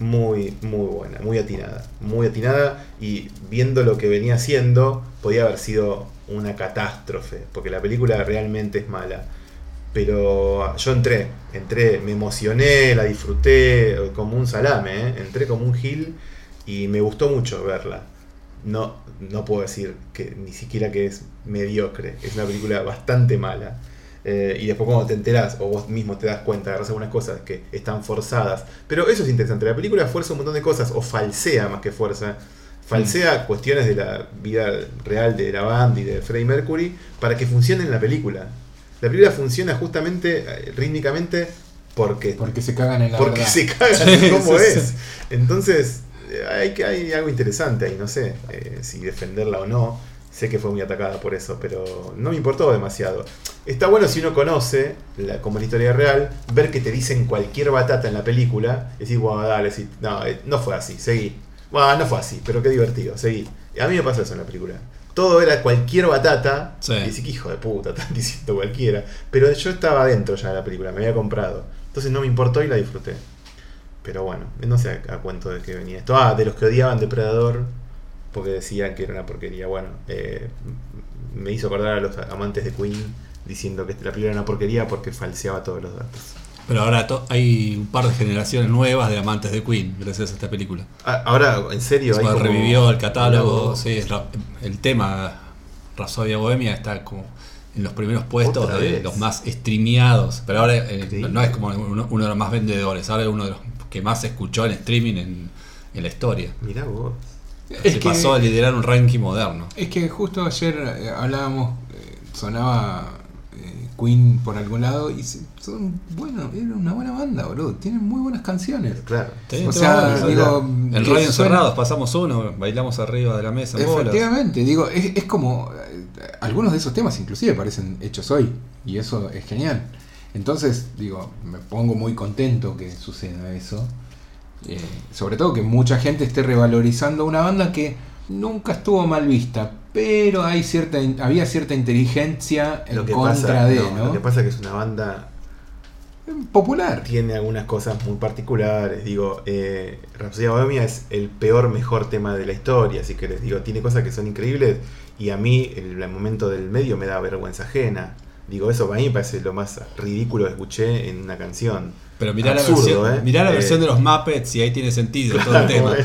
muy, muy buena, muy atinada. Muy atinada y viendo lo que venía haciendo, podía haber sido una catástrofe, porque la película realmente es mala. Pero yo entré, entré, me emocioné, la disfruté eh, como un salame, ¿eh? entré como un gil y me gustó mucho verla. No, no puedo decir que ni siquiera que es mediocre, es una película bastante mala. Eh, y después cuando te enteras o vos mismo te das cuenta, agarras algunas cosas que están forzadas. Pero eso es interesante, la película fuerza un montón de cosas, o falsea más que fuerza. Falsea cuestiones de la vida real de la banda y de Freddie Mercury para que funcione en la película. La película funciona justamente, eh, rítmicamente, porque, Porque se cagan en la porque verdad. se (laughs) cagan en cómo es. Entonces, eh, hay, que, hay algo interesante ahí, no sé eh, si defenderla o no. Sé que fue muy atacada por eso, pero no me importó demasiado. Está bueno si uno conoce, la, como la historia real, ver que te dicen cualquier batata en la película, y decir, bueno, dale, sí, no, eh, no fue así, seguí. Bueno, no fue así, pero qué divertido, seguí. A mí me pasó eso en la película. Todo era cualquier batata, Sí. y decís, que hijo de puta, (laughs) están diciendo cualquiera. Pero yo estaba adentro ya de la película, me había comprado. Entonces no me importó y la disfruté. Pero bueno, no sé a, a cuento de qué venía esto. Ah, de los que odiaban Depredador, porque decían que era una porquería. Bueno, eh, me hizo acordar a los amantes de Queen diciendo que la película era una porquería porque falseaba todos los datos. Pero ahora hay un par de generaciones nuevas de amantes de Queen, gracias a esta película. Ah, ahora, en serio, hay como- revivió el catálogo, sí, el tema Rapsodia Bohemia está como en los primeros puestos Otra de vez. los más streameados, pero ahora eh, no es como uno, uno de los más vendedores, ahora es uno de los que más se escuchó en streaming en, en la historia. Mirá vos. Es se que- pasó a liderar un ranking moderno. Es que justo ayer eh, hablábamos, eh, sonaba eh, Queen por algún lado y se- son bueno, era una buena banda, boludo. Tienen muy buenas canciones. Claro. Sí, o sea, bueno, digo, En Radio Encerrados pasamos uno, bailamos arriba de la mesa. bolas. Efectivamente, digo, es, es como algunos de esos temas inclusive parecen hechos hoy y eso es genial. Entonces, digo, me pongo muy contento que suceda eso. Eh, sobre todo que mucha gente esté revalorizando una banda que nunca estuvo mal vista, pero hay cierta había cierta inteligencia en Lo que, contra pasa, de, no, ¿no? lo que pasa es que es una banda Popular. tiene algunas cosas muy particulares. Digo, eh, Rhapsody Bohemia es el peor, mejor tema de la historia. Así que les digo, tiene cosas que son increíbles. Y a mí, el, el momento del medio me da vergüenza ajena. Digo, eso para mí me parece lo más ridículo que escuché en una canción. Pero mirá Absurdo, la versión, ¿eh? mirá la Eh, versión de los Muppets y ahí tiene sentido todo el tema. Bueno,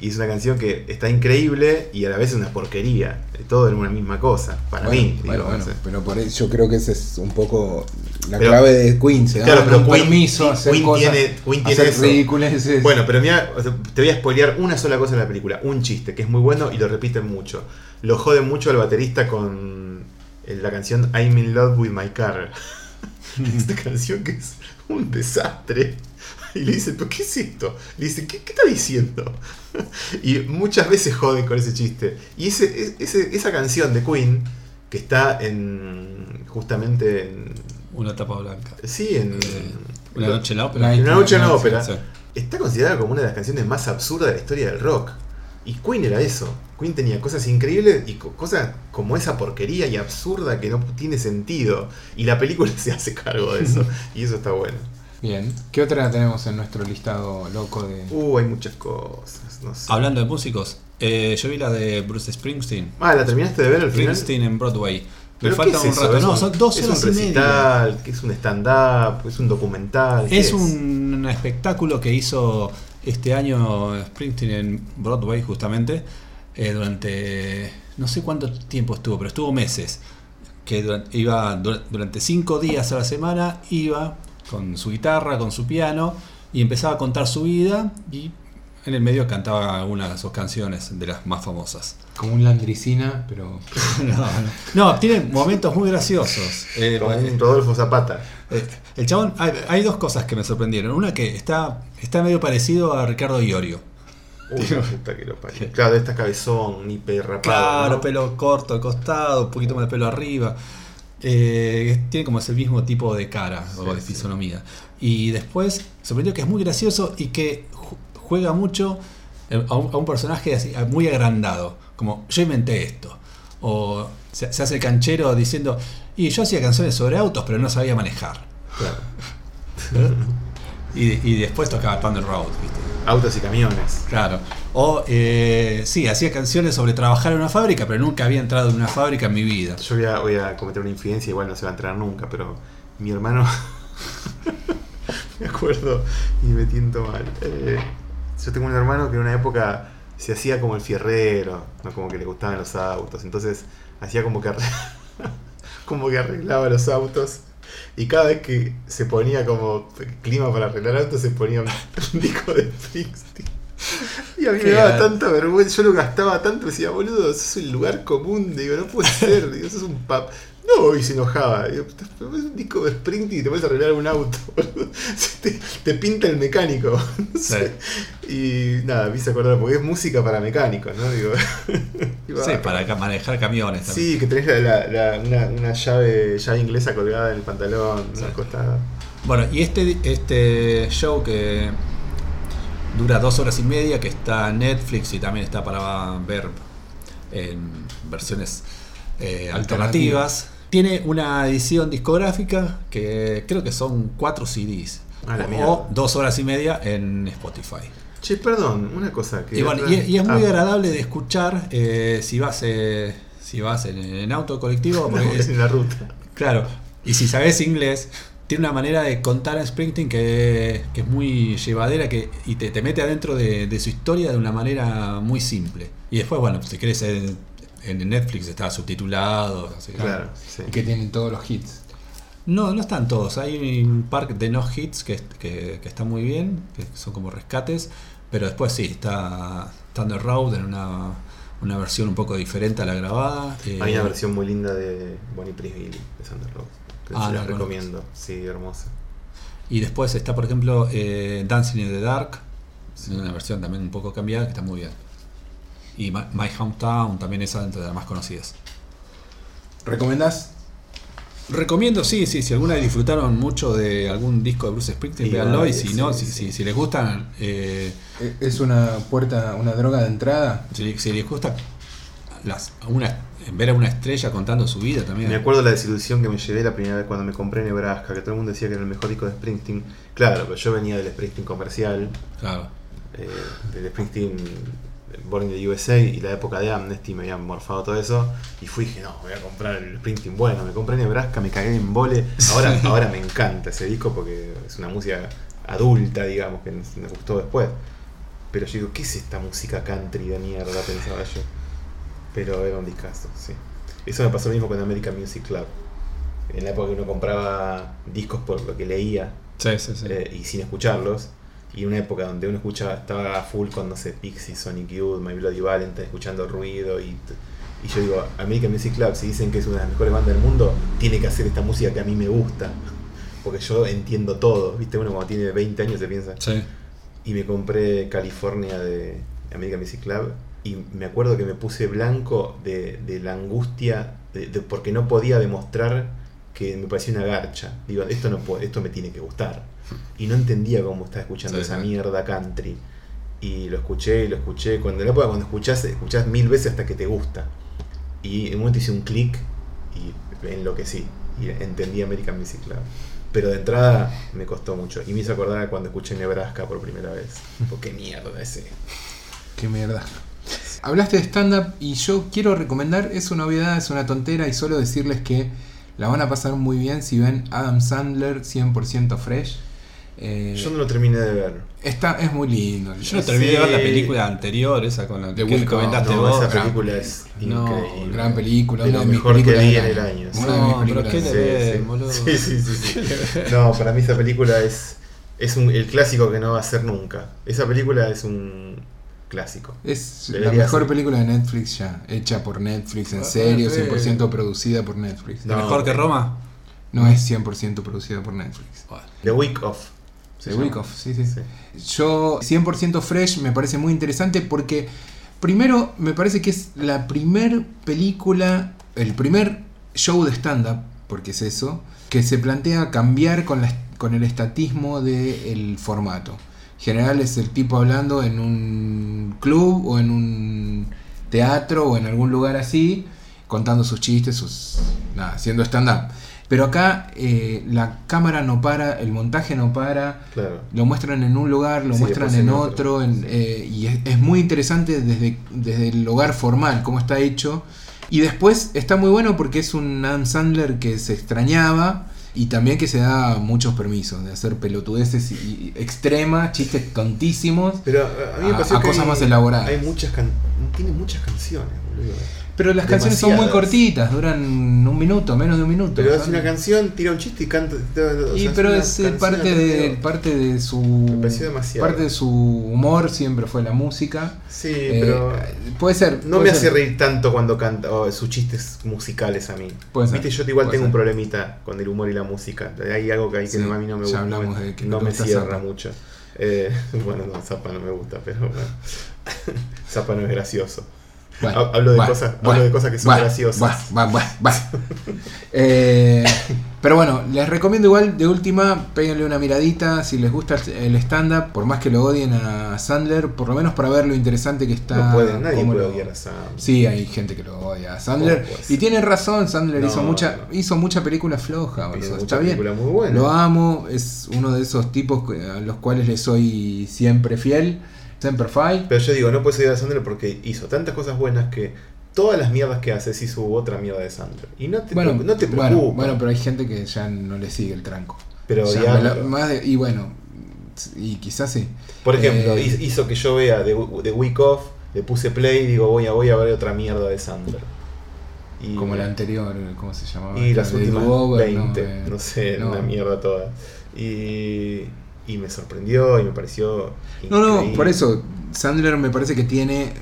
y es una canción que está increíble y a la vez es una porquería. Todo en una misma cosa, para Bueno, mí. bueno, digo, bueno, no sé. pero por eso yo creo que ese es un poco la Pero- clave de Queen. Se Claro, pero un Queen- permiso hacer Queen cosas, tiene- Queen tiene hacer eso. ridiculeces. Bueno, pero mira, o sea, te voy a spoilear una sola cosa de la película, un chiste que es muy bueno y lo repiten mucho. Lo joden mucho al baterista con la canción I'm in love with my car. (laughs) Esta canción que es un desastre. Y le dicen, ¿pero qué es esto? Le dicen, ¿qué, qué está diciendo? Y muchas veces joden con ese chiste. Y ese, ese- esa canción de Queen, que está en justamente en... Una tapa blanca. Sí, en... Eh, Una noche en la ópera. Una noche en la Sí, ópera. Está considerada como una de las canciones más absurdas de la historia del rock. Y Queen era eso. Queen tenía cosas increíbles y co- cosas como esa porquería y absurda que no tiene sentido. Y la película (laughs) se hace cargo de eso. (laughs) y eso está bueno. Bien. ¿Qué otra tenemos en nuestro listado loco de.? Uh, hay muchas cosas. No sé. Hablando de músicos, eh, yo vi la de Bruce Springsteen. Ah, ¿la terminaste de ver al final? Springsteen en Broadway. Me ¿Pero falta qué un es rato. ¿Es No, un- son dos es horas un y media. recital, que es un stand-up, es un documental. ¿qué Es un espectáculo que hizo este año Springsteen en Broadway justamente eh, durante no sé cuánto tiempo estuvo, pero estuvo meses. Que iba dura- durante cinco días a la semana iba con su guitarra, con su piano y empezaba a contar su vida y en el medio cantaba algunas de sus canciones de las más famosas. Como un landricina, pero. (laughs) No, no. No, tiene momentos muy graciosos. Eh, Como un Rodolfo Zapata. eh, el chabón, hay, hay dos cosas que me sorprendieron. Una que está, está medio parecido a Ricardo Iorio. Uy, la puta que lo parió. Claro, de esta cabezón, ni perrapado. Claro, ¿no? pelo corto al costado, un poquito más de pelo arriba. Eh, tiene como ese mismo tipo de cara o de sí. fisonomía. Y después sorprendió que es muy gracioso y que juega mucho eh, a un, a un personaje así, muy agrandado. Como yo inventé esto. O se, se hace el canchero diciendo, y yo hacía canciones sobre autos, pero no sabía manejar. Claro. (laughs) Y, y después tocaba Thunder Road, ¿viste? Autos y camiones. Claro. O, eh, sí, hacía canciones sobre trabajar en una fábrica, pero nunca había entrado en una fábrica en mi vida. Yo voy a, voy a cometer una infidencia, igual no se va a entrar nunca, pero mi hermano. (laughs) me acuerdo y me tiento mal. Eh, yo tengo un hermano que en una época se hacía como el fierrero, ¿no? como que le gustaban los autos. Entonces hacía como que, (laughs) como que arreglaba los autos. Y cada vez que se ponía como clima para arreglar autos, se ponía un, (laughs) disco de Springsteen. Y a mí me daba tanta vergüenza, yo lo gastaba tanto, decía, boludo, eso es un lugar común, digo, no puede ser, digo, eso es un pap. No, y se enojaba, digo, "Te- es un disco de Springsteen y te puedes arreglar un auto, (laughs) Te, te pinta el mecánico. (laughs) no sé. Y nada, me hice acordar, porque es música para mecánicos, ¿no? Digo, (laughs) Sí, ah, para manejar camiones también. Sí, que tenés la, la- la- una, una llave, llave inglesa colgada en el pantalón, Sí. una costada. Bueno, y este, este show que dura dos horas y media, que está en Netflix y también está para ver en versiones eh, alternativas, tiene una edición discográfica que creo que son cuatro CDs. O dos horas y media en Spotify. Che, perdón, una cosa que. Y, bueno, y, y es muy Ah, agradable de escuchar eh, si vas eh, si vas en, en auto colectivo. (laughs) no, es- en la ruta. Claro, y si sabes inglés, tiene una manera de contar a Springsteen que, que es muy llevadera que, y te, te mete adentro de, de su historia de una manera muy simple. Y después, bueno, si querés, en, Netflix está subtitulado. así que- Claro, sí. Y que tienen todos los hits. No, no están todos. Hay un par de no hits que, que, que están muy bien, que son como rescates. Pero después sí, está Thunder Road en una, una versión un poco diferente a la grabada. eh, Hay una versión muy linda de Bonnie Prince Billy de Sandra Rose. Que Ah, se no recomiendo. Sí, hermosa. Y después está, por ejemplo, eh, Dancing in the Dark, una versión también un poco cambiada que está muy bien. Y My, My Hometown también es entre las más conocidas. ¿Recomendás? Recomiendo, sí, sí, si alguna vez disfrutaron mucho de algún disco de Bruce Springsteen, Y véanlo. Y si sí, no, si, sí. si, si les gustan, eh, ¿E- ¿Es una puerta, una droga de entrada? si, si les gusta las, una, ver a una estrella contando su vida también. Me acuerdo la desilusión que me llevé la primera vez cuando me compré Nebraska, que todo el mundo decía que era el mejor disco de Springsteen. Claro, pero yo venía del Springsteen comercial, Claro. eh, del Springsteen Born in the USA y la época de Amnesty me habían morfado todo eso. Y fui y dije, no, voy a comprar el Springsteen bueno. Me compré Nebraska, me cagué en vole. Ahora, ahora me encanta ese disco porque es una música adulta, digamos, que nos gustó después. Pero yo digo, ¿qué es esta música country de mierda? Pensaba yo. Pero era un discazo, sí. Eso me pasó lo mismo con American Music Club. En la época que uno compraba discos por lo que leía Sí, sí, sí. eh, y sin escucharlos. Y una época donde uno escuchaba, estaba full con, no sé, Pixies, Sonic Youth, My Bloody Valentine, escuchando ruido. Y, y yo digo, American Music Club, si dicen que es una de las mejores bandas del mundo, tiene que hacer esta música que a mí me gusta. (laughs) Porque yo entiendo todo, ¿viste? Uno cuando tiene 20 años se piensa. Sí. Y me compré California de American Music Club. Y me acuerdo que me puse blanco de, de la angustia, de, de- porque no podía demostrar que me parecía una garcha. Digo, esto no esto me tiene que gustar. Y no entendía cómo estaba escuchando Sí, esa sí. mierda country. Y lo escuché y lo escuché. Cuando en la época cuando escuchás, escuchás mil veces hasta que te gusta. Y en un momento hice un clic y enloquecí. Y entendí American Music Club. Pero de entrada me costó mucho. Y me hizo acordar a cuando escuché Nebraska por primera vez. Porque mierda ese. Qué mierda. Hablaste de stand-up y yo quiero recomendar, es una obviedad, es una tontera y solo decirles que la van a pasar muy bien si ven Adam Sandler 100% fresh. Eh, Yo no lo terminé de ver. está, es muy lindo. Yo no terminé de ver la película anterior, esa con la The que Week comentaste No, vos. esa gran- película es No, increíble. gran película, De una lo de mis mejor que vi en el año. año. Una sí. de mis No, pero ¿qué le. Sí, ves, sí. boludo? Sí, sí, sí, sí. No, para mí esa película es, es un- el clásico que no va a ser nunca. Esa película es un clásico. Es la mejor ser. película de Netflix ya, hecha por Netflix, en Ah, serio, sí. 100% producida por Netflix. No, ¿Mejor que Roma? No es 100% producida por Netflix. The Week Off. Se The llama. Week Off, sí, sí. Sí. Yo 100% fresh me parece muy interesante porque primero me parece que es la primer película, el primer show de stand-up, porque es eso, que se plantea cambiar con, la- con el estatismo del formato. En general es el tipo hablando en un club o en un teatro o en algún lugar así, contando sus chistes, sus, nada, haciendo stand-up. Pero acá eh, la cámara no para, el montaje no para, Claro. lo muestran en un lugar, lo Sí, muestran en otro, otro, en- sí. eh, y es, es muy interesante desde, desde el hogar formal, cómo está hecho. Y después está muy bueno porque es un Adam Sandler que se extrañaba y también que se da muchos permisos de hacer pelotudeces y- y extremas, chistes tontísimos. Pero a mí me A- pareció a que cosas hay- más elaboradas. Hay muchas can- tiene muchas canciones, boludo. Pero las canciones son muy cortitas, duran un minuto, menos de un minuto. Pero es Son- una canción, tira un chiste y canta. o Y pero es eh, parte de otra. parte de su Me pareció demasiado. parte de su humor siempre fue la música. Sí, Eh, pero. puede ser. No puede me hace ser. reír tanto cuando canta sus chistes musicales a mí. Puede ser, Viste, yo igual tengo un ser. problemita con el humor y la música. Hay algo que, ahí que Sí, no- a mí no me gusta. No, hablamos me- de que no me cierra mucho. Eh, (laughs) bueno, no, Zappa no me gusta, pero bueno. (laughs) Zappa no es gracioso. Bueno, hablo de bueno, cosas- hablo bueno, de cosas que son graciosas. (laughs) Eh, pero bueno, les recomiendo igual de última, péguenle una miradita si les gusta el stand-up, por más que lo odien a Sandler, por lo menos para ver lo interesante que está. no puede, nadie puede lo- odiar a Sam. Sí, hay gente que lo odia a Sandler. ¿Cómo puede Y tiene razón, Sandler No, hizo mucha no. hizo mucha película floja, Hizo boludo. mucha Está bien. película muy buena. Lo amo, es uno de esos tipos a los cuales le soy siempre fiel. Semper Fi. Pero yo digo, no puedes odiar a Sandler porque hizo tantas cosas buenas que todas las mierdas que haces hizo otra mierda de Sandler. Y no te, Bueno, no te preocupa. bueno, bueno, pero hay gente que ya no le sigue el tranco. Pero la- más de- y bueno, y quizás sí. Por ejemplo, Eh, hizo- que yo vea The, The Week Off, le puse play y digo, voy a, voy a ver otra mierda de Sandler. Y, como la anterior, ¿cómo se llamaba? y las últimas Do-Over, 20, no, Eh, sé, no. una mierda toda. Y, y me sorprendió y me pareció. No, no, por eso, Sandler me parece que tiene,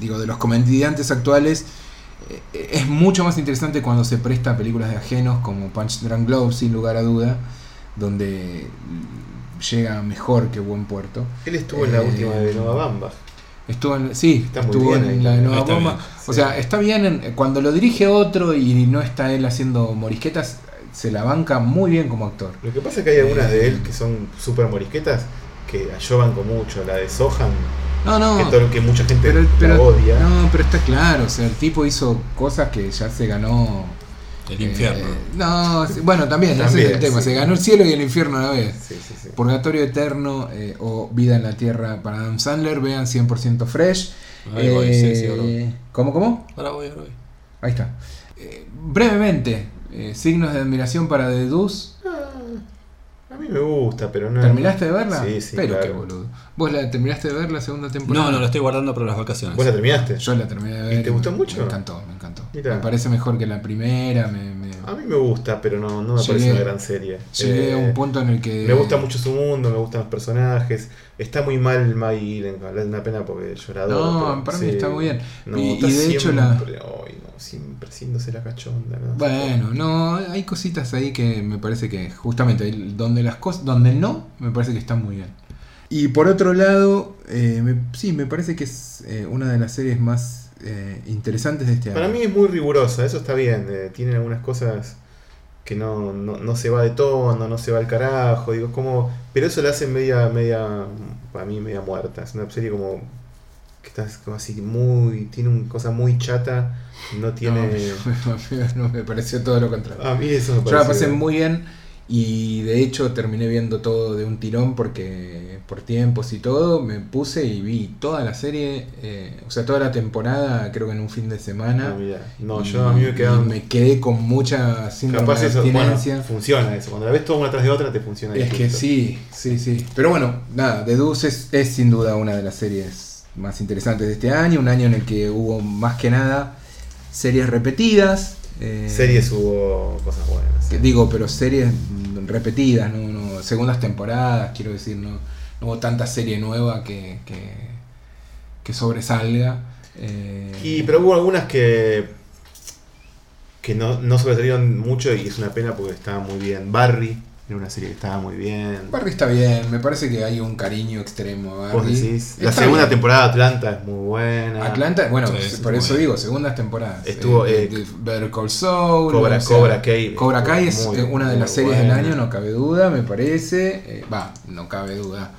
digo, de los comediantes actuales, eh, es mucho más interesante cuando se presta a películas de ajenos como Punch Drunk Glove, sin lugar a duda, donde llega mejor que Buen Puerto. Él estuvo en la Eh, última de Nova Bamba. Estuvo en, sí, Está estuvo bien en la de Bomba. bien, O sea, está bien en- cuando lo dirige otro y no está él haciendo morisquetas, se la banca muy bien como actor. Lo que pasa es que hay algunas de él que son súper morisquetas que yo banco mucho. La de Sohan, No, no. que, todo, que mucha gente Pero, la odia. no, pero está claro, o sea, el tipo hizo cosas que ya se ganó. El infierno. Eh, no, bueno, también, ese También, es el tema. sí. Se ganó el cielo y el infierno a la vez. Sí, sí, sí. Purgatorio Eterno eh, o Vida en la Tierra para Adam Sandler, vean 100% fresh. Ahí voy, sí, sí, ahora voy. Eh, ¿Cómo, cómo? Ahora voy, ahora voy. Ahí está. Eh, brevemente, eh, signos de admiración para The Deuce. A mí me gusta, pero no. ¿Terminaste de verla? Sí, sí. Pero claro. qué boludo. ¿Vos la terminaste de ver la segunda temporada? No, no, lo estoy guardando para las vacaciones. ¿Vos la terminaste? Yo la terminé de ver. ¿Y te gustó me- mucho? Me encantó, me encantó. Mirá. Me parece mejor que la primera. Me, me- A mí me gusta, pero no, no me Llegué- parece una gran serie. llegué Eh, a un punto en el que. Me gusta mucho su mundo, me gustan los personajes. Está muy mal Maggie Gyllenhaal, es una pena porque llorador. No, pero para mí está muy bien. No, Y- está y de hecho la- siempre haciéndose la cachonda. ¿no? Bueno, no, hay cositas ahí que me parece que justamente donde las cosas, donde no, me parece que están muy bien. Y por otro lado, eh, me- sí, me parece que es eh, una de las series más eh, interesantes de este año. Para mí es muy rigurosa, eso está bien. eh, tiene algunas cosas que no, no, no se va de tono, no se va al carajo. Digo, como. Pero eso la hace media, media. Para mí, media muerta. Es una serie como. Que está como así muy. Tiene una cosa muy chata. No tiene. No, (laughs) no, me pareció todo lo contrario. A mí eso me Yo la pasé muy bien y de hecho terminé viendo todo de un tirón porque por tiempos y todo me puse y vi toda la serie, eh, o sea, toda la temporada creo que en un fin de semana. Ah, mira. No, Y- yo a mí me y quedan. me quedé con mucha Capaz eso, bueno, funciona eso. Cuando la ves toda una tras de otra, te funciona. es que sí, sí, sí. Pero bueno, nada, The Deuce es, es sin duda una de las series más interesantes de este año, un año en el que hubo más que nada series repetidas. eh, Series hubo cosas buenas. que digo, pero series repetidas, no, no, segundas temporadas, quiero decir, no, no hubo tanta serie nueva que, que, que sobresalga. eh, Y pero hubo algunas que que no, no sobresalieron mucho y es una pena porque estaba muy bien. Barry era una serie que estaba muy bien. Barry está bien, me parece que hay un cariño extremo a Vos Barry. decís, la Está segunda bien. temporada de Atlanta es muy buena. Atlanta, bueno, Sí, por eso digo, segundas temporadas. Estuvo, Eh, eh, Better Call Saul, Cobra- o sea, Cobra Kai. Cobra Kai es Muy, eh, una de las series del año, no cabe duda, me parece. Eh, Va, no cabe duda.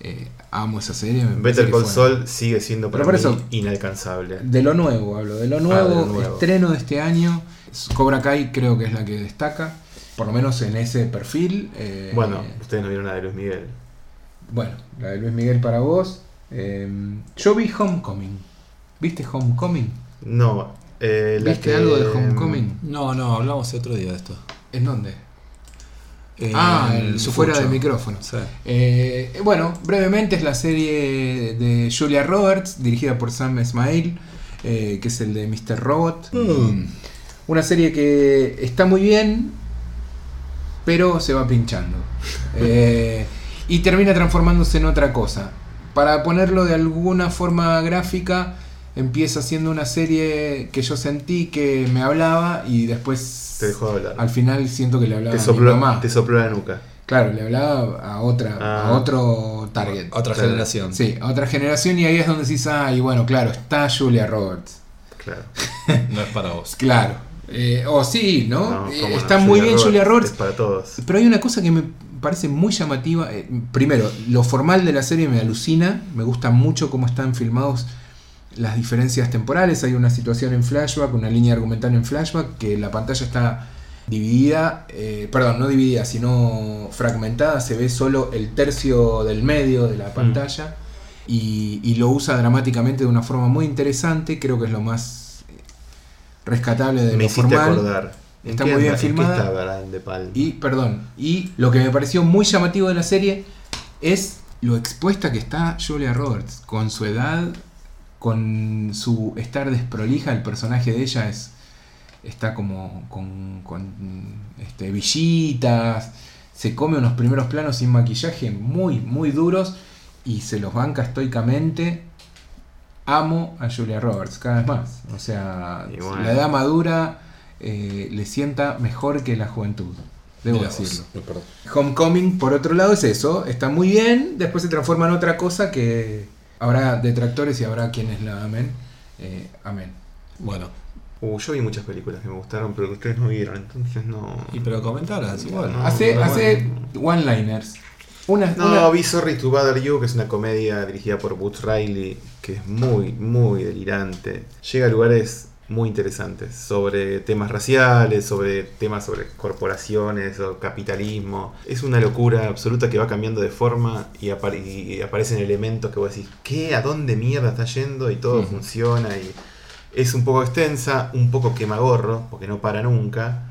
Eh, amo esa serie. me Better Call Saul sigue siendo para Pero por mí eso- inalcanzable. De lo nuevo, hablo. De lo nuevo, Ah, de lo nuevo. estreno de este año. Cobra Kai creo que es la que destaca. Por lo menos en ese perfil. eh, Bueno, ustedes no vieron la de Luis Miguel. bueno, la de Luis Miguel para vos. Eh, yo vi Homecoming. ¿Viste Homecoming? No. eh, ¿Viste que- algo de Homecoming? No, no, hablamos el otro día de esto. ¿En dónde? Eh, ah, el en- fuera del micrófono. Sí. Eh, bueno, brevemente es la serie de Julia Roberts, dirigida por Sam Esmail, eh, que es el de Mr. Robot. Mm. Una serie que está muy bien, pero se va pinchando. Eh, y termina transformándose en otra cosa. Para ponerlo de alguna forma gráfica, empieza siendo una serie que yo sentí que me hablaba y después Te dejó de hablar. al final siento que le hablaba te, a mi mamá. te sopló la nuca. Claro, le hablaba a otra, a Ah. otro target. Otra Claro. generación. Sí, a otra generación y ahí es donde decís, ah, y bueno, claro, está Julia Roberts. Claro. (laughs) No es para vos. Claro. Eh, o sí, ¿no? No, Eh, no, está muy bien Julia Roberts. Es para todos. Pero hay una cosa que me parece muy llamativa. eh, primero, lo formal de la serie me alucina. Me gusta mucho cómo están filmados las diferencias temporales. Hay una situación en flashback, una línea argumental en flashback, que la pantalla está dividida, eh, perdón, no dividida, sino fragmentada. Se ve solo el tercio del medio de Mm. la pantalla. Y, y lo usa dramáticamente de una forma muy interesante. Creo que es lo más rescatable de Me lo hiciste formal. acordar. ¿En Está qué muy bien anda- en qué filmada. está? Y, perdón, y lo que me pareció muy llamativo de la serie es lo expuesta que está Julia Roberts. Con su edad, con su estar desprolija, el personaje de ella es está como con, con este, villitas, se come unos primeros planos sin maquillaje muy, muy duros y se los banca estoicamente. Amo a Julia Roberts, cada vez más. O sea, bueno. la edad madura eh, le sienta mejor que la juventud. Debo decirlo. No. Homecoming, por otro lado, es eso. Está muy bien, después se transforma en otra cosa que habrá detractores y habrá quienes la amen. Eh, amén. Bueno, Uh, yo vi muchas películas que me gustaron, pero que ustedes no vieron, entonces no. y pero comentaras igual. No, hace hace one-liners. Una, No, una- vi Sorry to Bother You, que es una comedia dirigida por Boots Riley, que es muy, muy delirante. Llega a lugares muy interesantes sobre temas raciales, sobre temas sobre corporaciones o capitalismo. Es una locura absoluta que va cambiando de forma y, apare- y aparecen elementos que vos decís, ¿qué? ¿A dónde mierda está yendo? Y todo funciona y es un poco extensa, un poco quemagorro, porque no para nunca,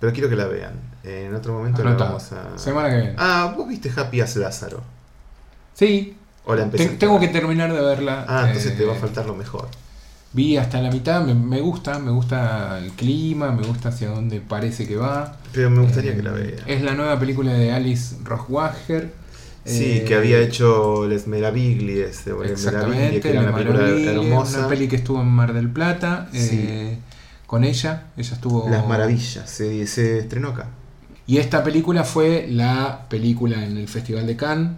pero quiero que la vean. En otro momento Anotado. vamos a... Semana que viene. Ah, vos viste Happy as Lázaro. Sí, O la te- tengo que terminar de verla. Ah, entonces eh, te va a faltar lo mejor. Vi hasta la mitad, me, me gusta, me gusta el clima, me gusta hacia dónde parece que va. Pero me gustaría Eh, que la vea. Es la nueva película de Alice Rohrwacher. Sí, Eh, que había hecho Les Les Meraviglies, Exactamente, que era una película hermosa. una peli que estuvo en Mar del Plata Sí. eh, con ella. Ella estuvo. Las Maravillas, se, se estrenó acá. Y esta película fue la película en el Festival de Cannes.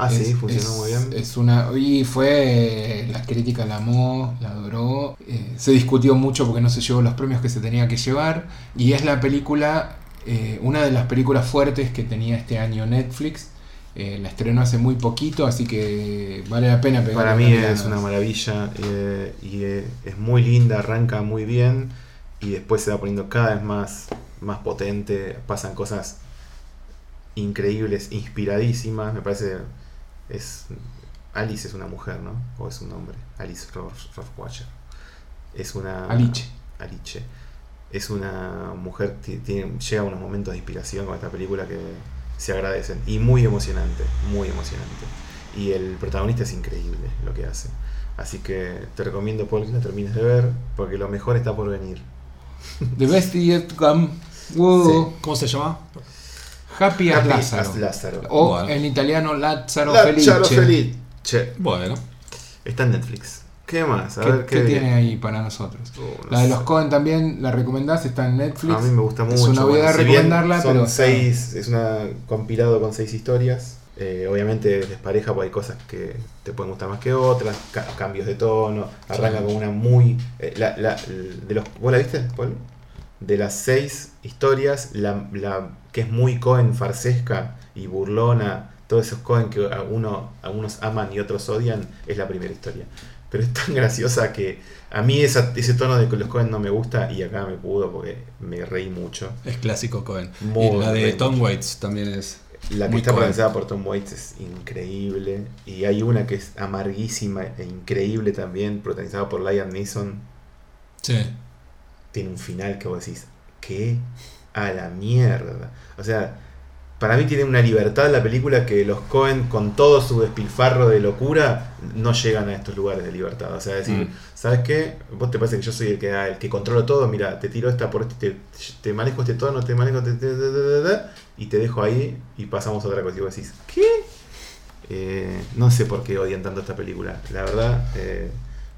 Ah, sí, funcionó es- muy bien. Es una, y fue, la crítica la amó, la adoró. eh, se discutió mucho porque no se llevó los premios que se tenía que llevar. Y es la película, eh, una de las películas fuertes que tenía este año Netflix. Eh, la estrenó hace muy poquito, así que vale la pena pegar Para mí es una maravilla eh, y eh, es muy linda, arranca muy bien y después se va poniendo cada vez más, más potente, pasan cosas increíbles, inspiradísimas, me parece es Alice es una mujer, ¿no? O es un hombre, Alice Ross- Rohrwacher. Es una Aliche. Aliche. Es una mujer tiene, llega a unos momentos de inspiración con esta película que se agradecen. Y muy emocionante, muy emocionante. Y el protagonista es increíble lo que hace. Así que te recomiendo, Paul, que la termines de ver, porque lo mejor está por venir. The Best Yet Come. Wow. ¿Cómo se llama? Happy as Happy Lázaro. as Lázaro. O Bueno. en italiano Lazzaro Lázaro Felice. Felice. Bueno, Está en Netflix. ¿Qué más? A ¿Qué, ver qué tiene ahí para nosotros? Oh, no La de sé. los Cohen también la recomendás, está en Netflix. A mí me gusta mucho. Es una bueno, si recomendarla, son pero. seis, es una compilado con seis historias. Eh, obviamente despareja porque hay cosas que te pueden gustar más que otras, ca- cambios de tono. Arranca Sí. con una muy. eh, la, la- de los, ¿Vos la viste, Paul? De las seis historias, la, la que es muy Cohen farsesca y burlona, todos esos Cohen que a uno, algunos aman y otros odian, es la primera historia. Pero es tan graciosa que a mí esa- ese tono de que los Cohen no me gusta y acá me pudo porque me reí mucho. es clásico Cohen. Muy y la de. Tom Waits también es. La que Muy está protagonizada por Tom Waits es increíble. Y hay una que es amarguísima e increíble también, protagonizada por Liam Neeson. Sí. Tiene un final que vos decís, ¿qué? A la mierda. O sea, para mí tiene una libertad la película que los Cohen, con todo su despilfarro de locura, no llegan a estos lugares de libertad. O sea, decir, Mm. ¿sabes qué? Vos te parece que yo soy el que, ah, el que controlo todo. Mira, te tiro esta por este, te, te manejo este tono, te manejo. te- te, y te dejo ahí y pasamos a otra cosa. Y vos decís, ¿qué? Eh, no sé por qué odian tanto esta película. La verdad, eh,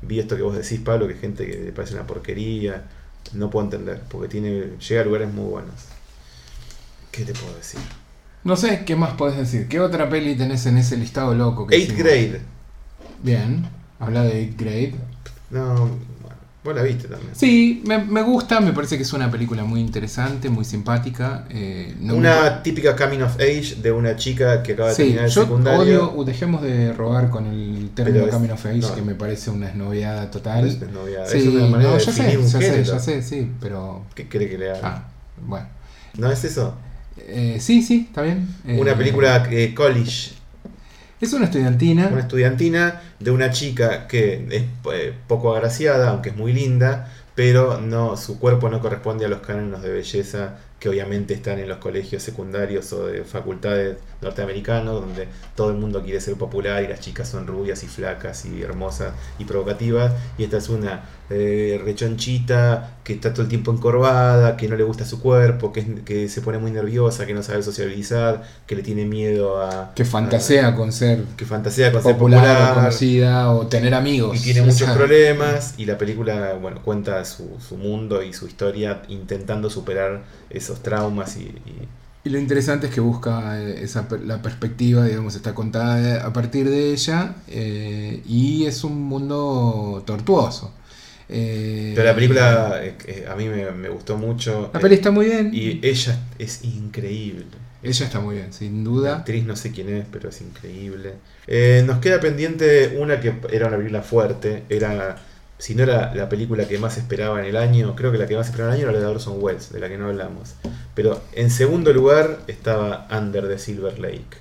vi esto que vos decís, Pablo, que gente que le parece una porquería. No puedo entender, porque tiene llega a lugares muy buenos. ¿Qué te puedo decir? No sé, ¿qué más podés decir? ¿Qué otra peli tenés en ese listado loco que hicimos? Grade. Bien, habla de 8 Grade. No, vos la viste también. Sí, me, me gusta, me parece que es una película muy interesante, muy simpática. eh, no me- una típica coming of age de una chica que acaba de Sí, terminar el yo secundario. odio, dejemos de robar con el término es- Camino of Age, no. que me parece una esnoviada No total. es Sí, es una manera no, de ya sé, un ya sé, ya sé, sí, pero... ¿Qué cree que le haga? Ah, bueno. ¿No es eso? Eh, sí, sí, está bien. Una Eh, película college, Es una estudiantina. una estudiantina de una chica que es eh, poco agraciada, aunque es muy linda, pero no su cuerpo no corresponde a los cánones de belleza que obviamente están en los colegios secundarios o de facultades norteamericanos, donde todo el mundo quiere ser popular y las chicas son rubias y flacas y hermosas y provocativas. Y esta es una eh, rechonchita que está todo el tiempo encorvada, que no le gusta su cuerpo, que, es- que se pone muy nerviosa, que no sabe socializar, que le tiene miedo a... que fantasea con ser que fantasea con ser popular, popular, o conocida o tener amigos. y tiene muchos problemas y la película bueno cuenta su, su mundo y su historia intentando superar esos traumas y, y- Y lo interesante es que busca eh, esa, la perspectiva, digamos, está contada a partir de ella eh, y es un mundo tortuoso. Eh, pero la película eh, eh, a mí me, me gustó mucho La eh, peli está muy bien. y ella es increíble Ella está muy bien, sin la duda. actriz no sé quién es pero es increíble Eh, nos queda pendiente una que era una película fuerte era si no era la película que más esperaba en el año, creo que la que más esperaba en el año era la de Orson Welles, de la que no hablamos. Pero en segundo lugar estaba Under the Silver Lake,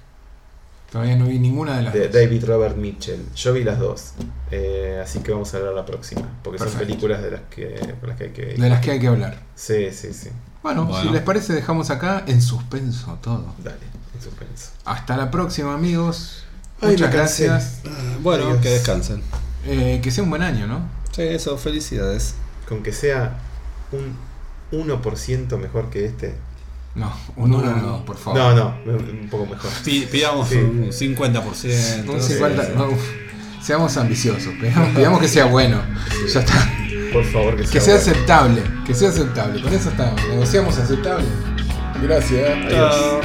Todavía no vi ninguna de las de dos. David Robert Mitchell. Yo vi las dos, eh, así que vamos a hablar la próxima, porque Perfecto. son películas de las que, las que hay que... De las que hay que hablar. Sí, sí, sí. Bueno, Bueno. si les parece, dejamos acá en suspenso todo. Dale, en suspenso. Hasta la próxima, amigos. Ay, Muchas gracias. Bueno, Adiós. que descansen. Eh, que sea un buen año, ¿no? Eso, felicidades. Con que sea un 1% mejor que este. No, un No, 1 no, no. por favor. No, no, un poco mejor. Pi- Pidamos Sí. un 50%. Un no sé. 50, sí. no, uf. seamos ambiciosos, pidamos, pidamos que sea bueno. Ya está. Por favor, que sea. Que sea bueno. aceptable. Que sea aceptable. Con eso estamos. Negociamos aceptable. Gracias. Adiós. Chao.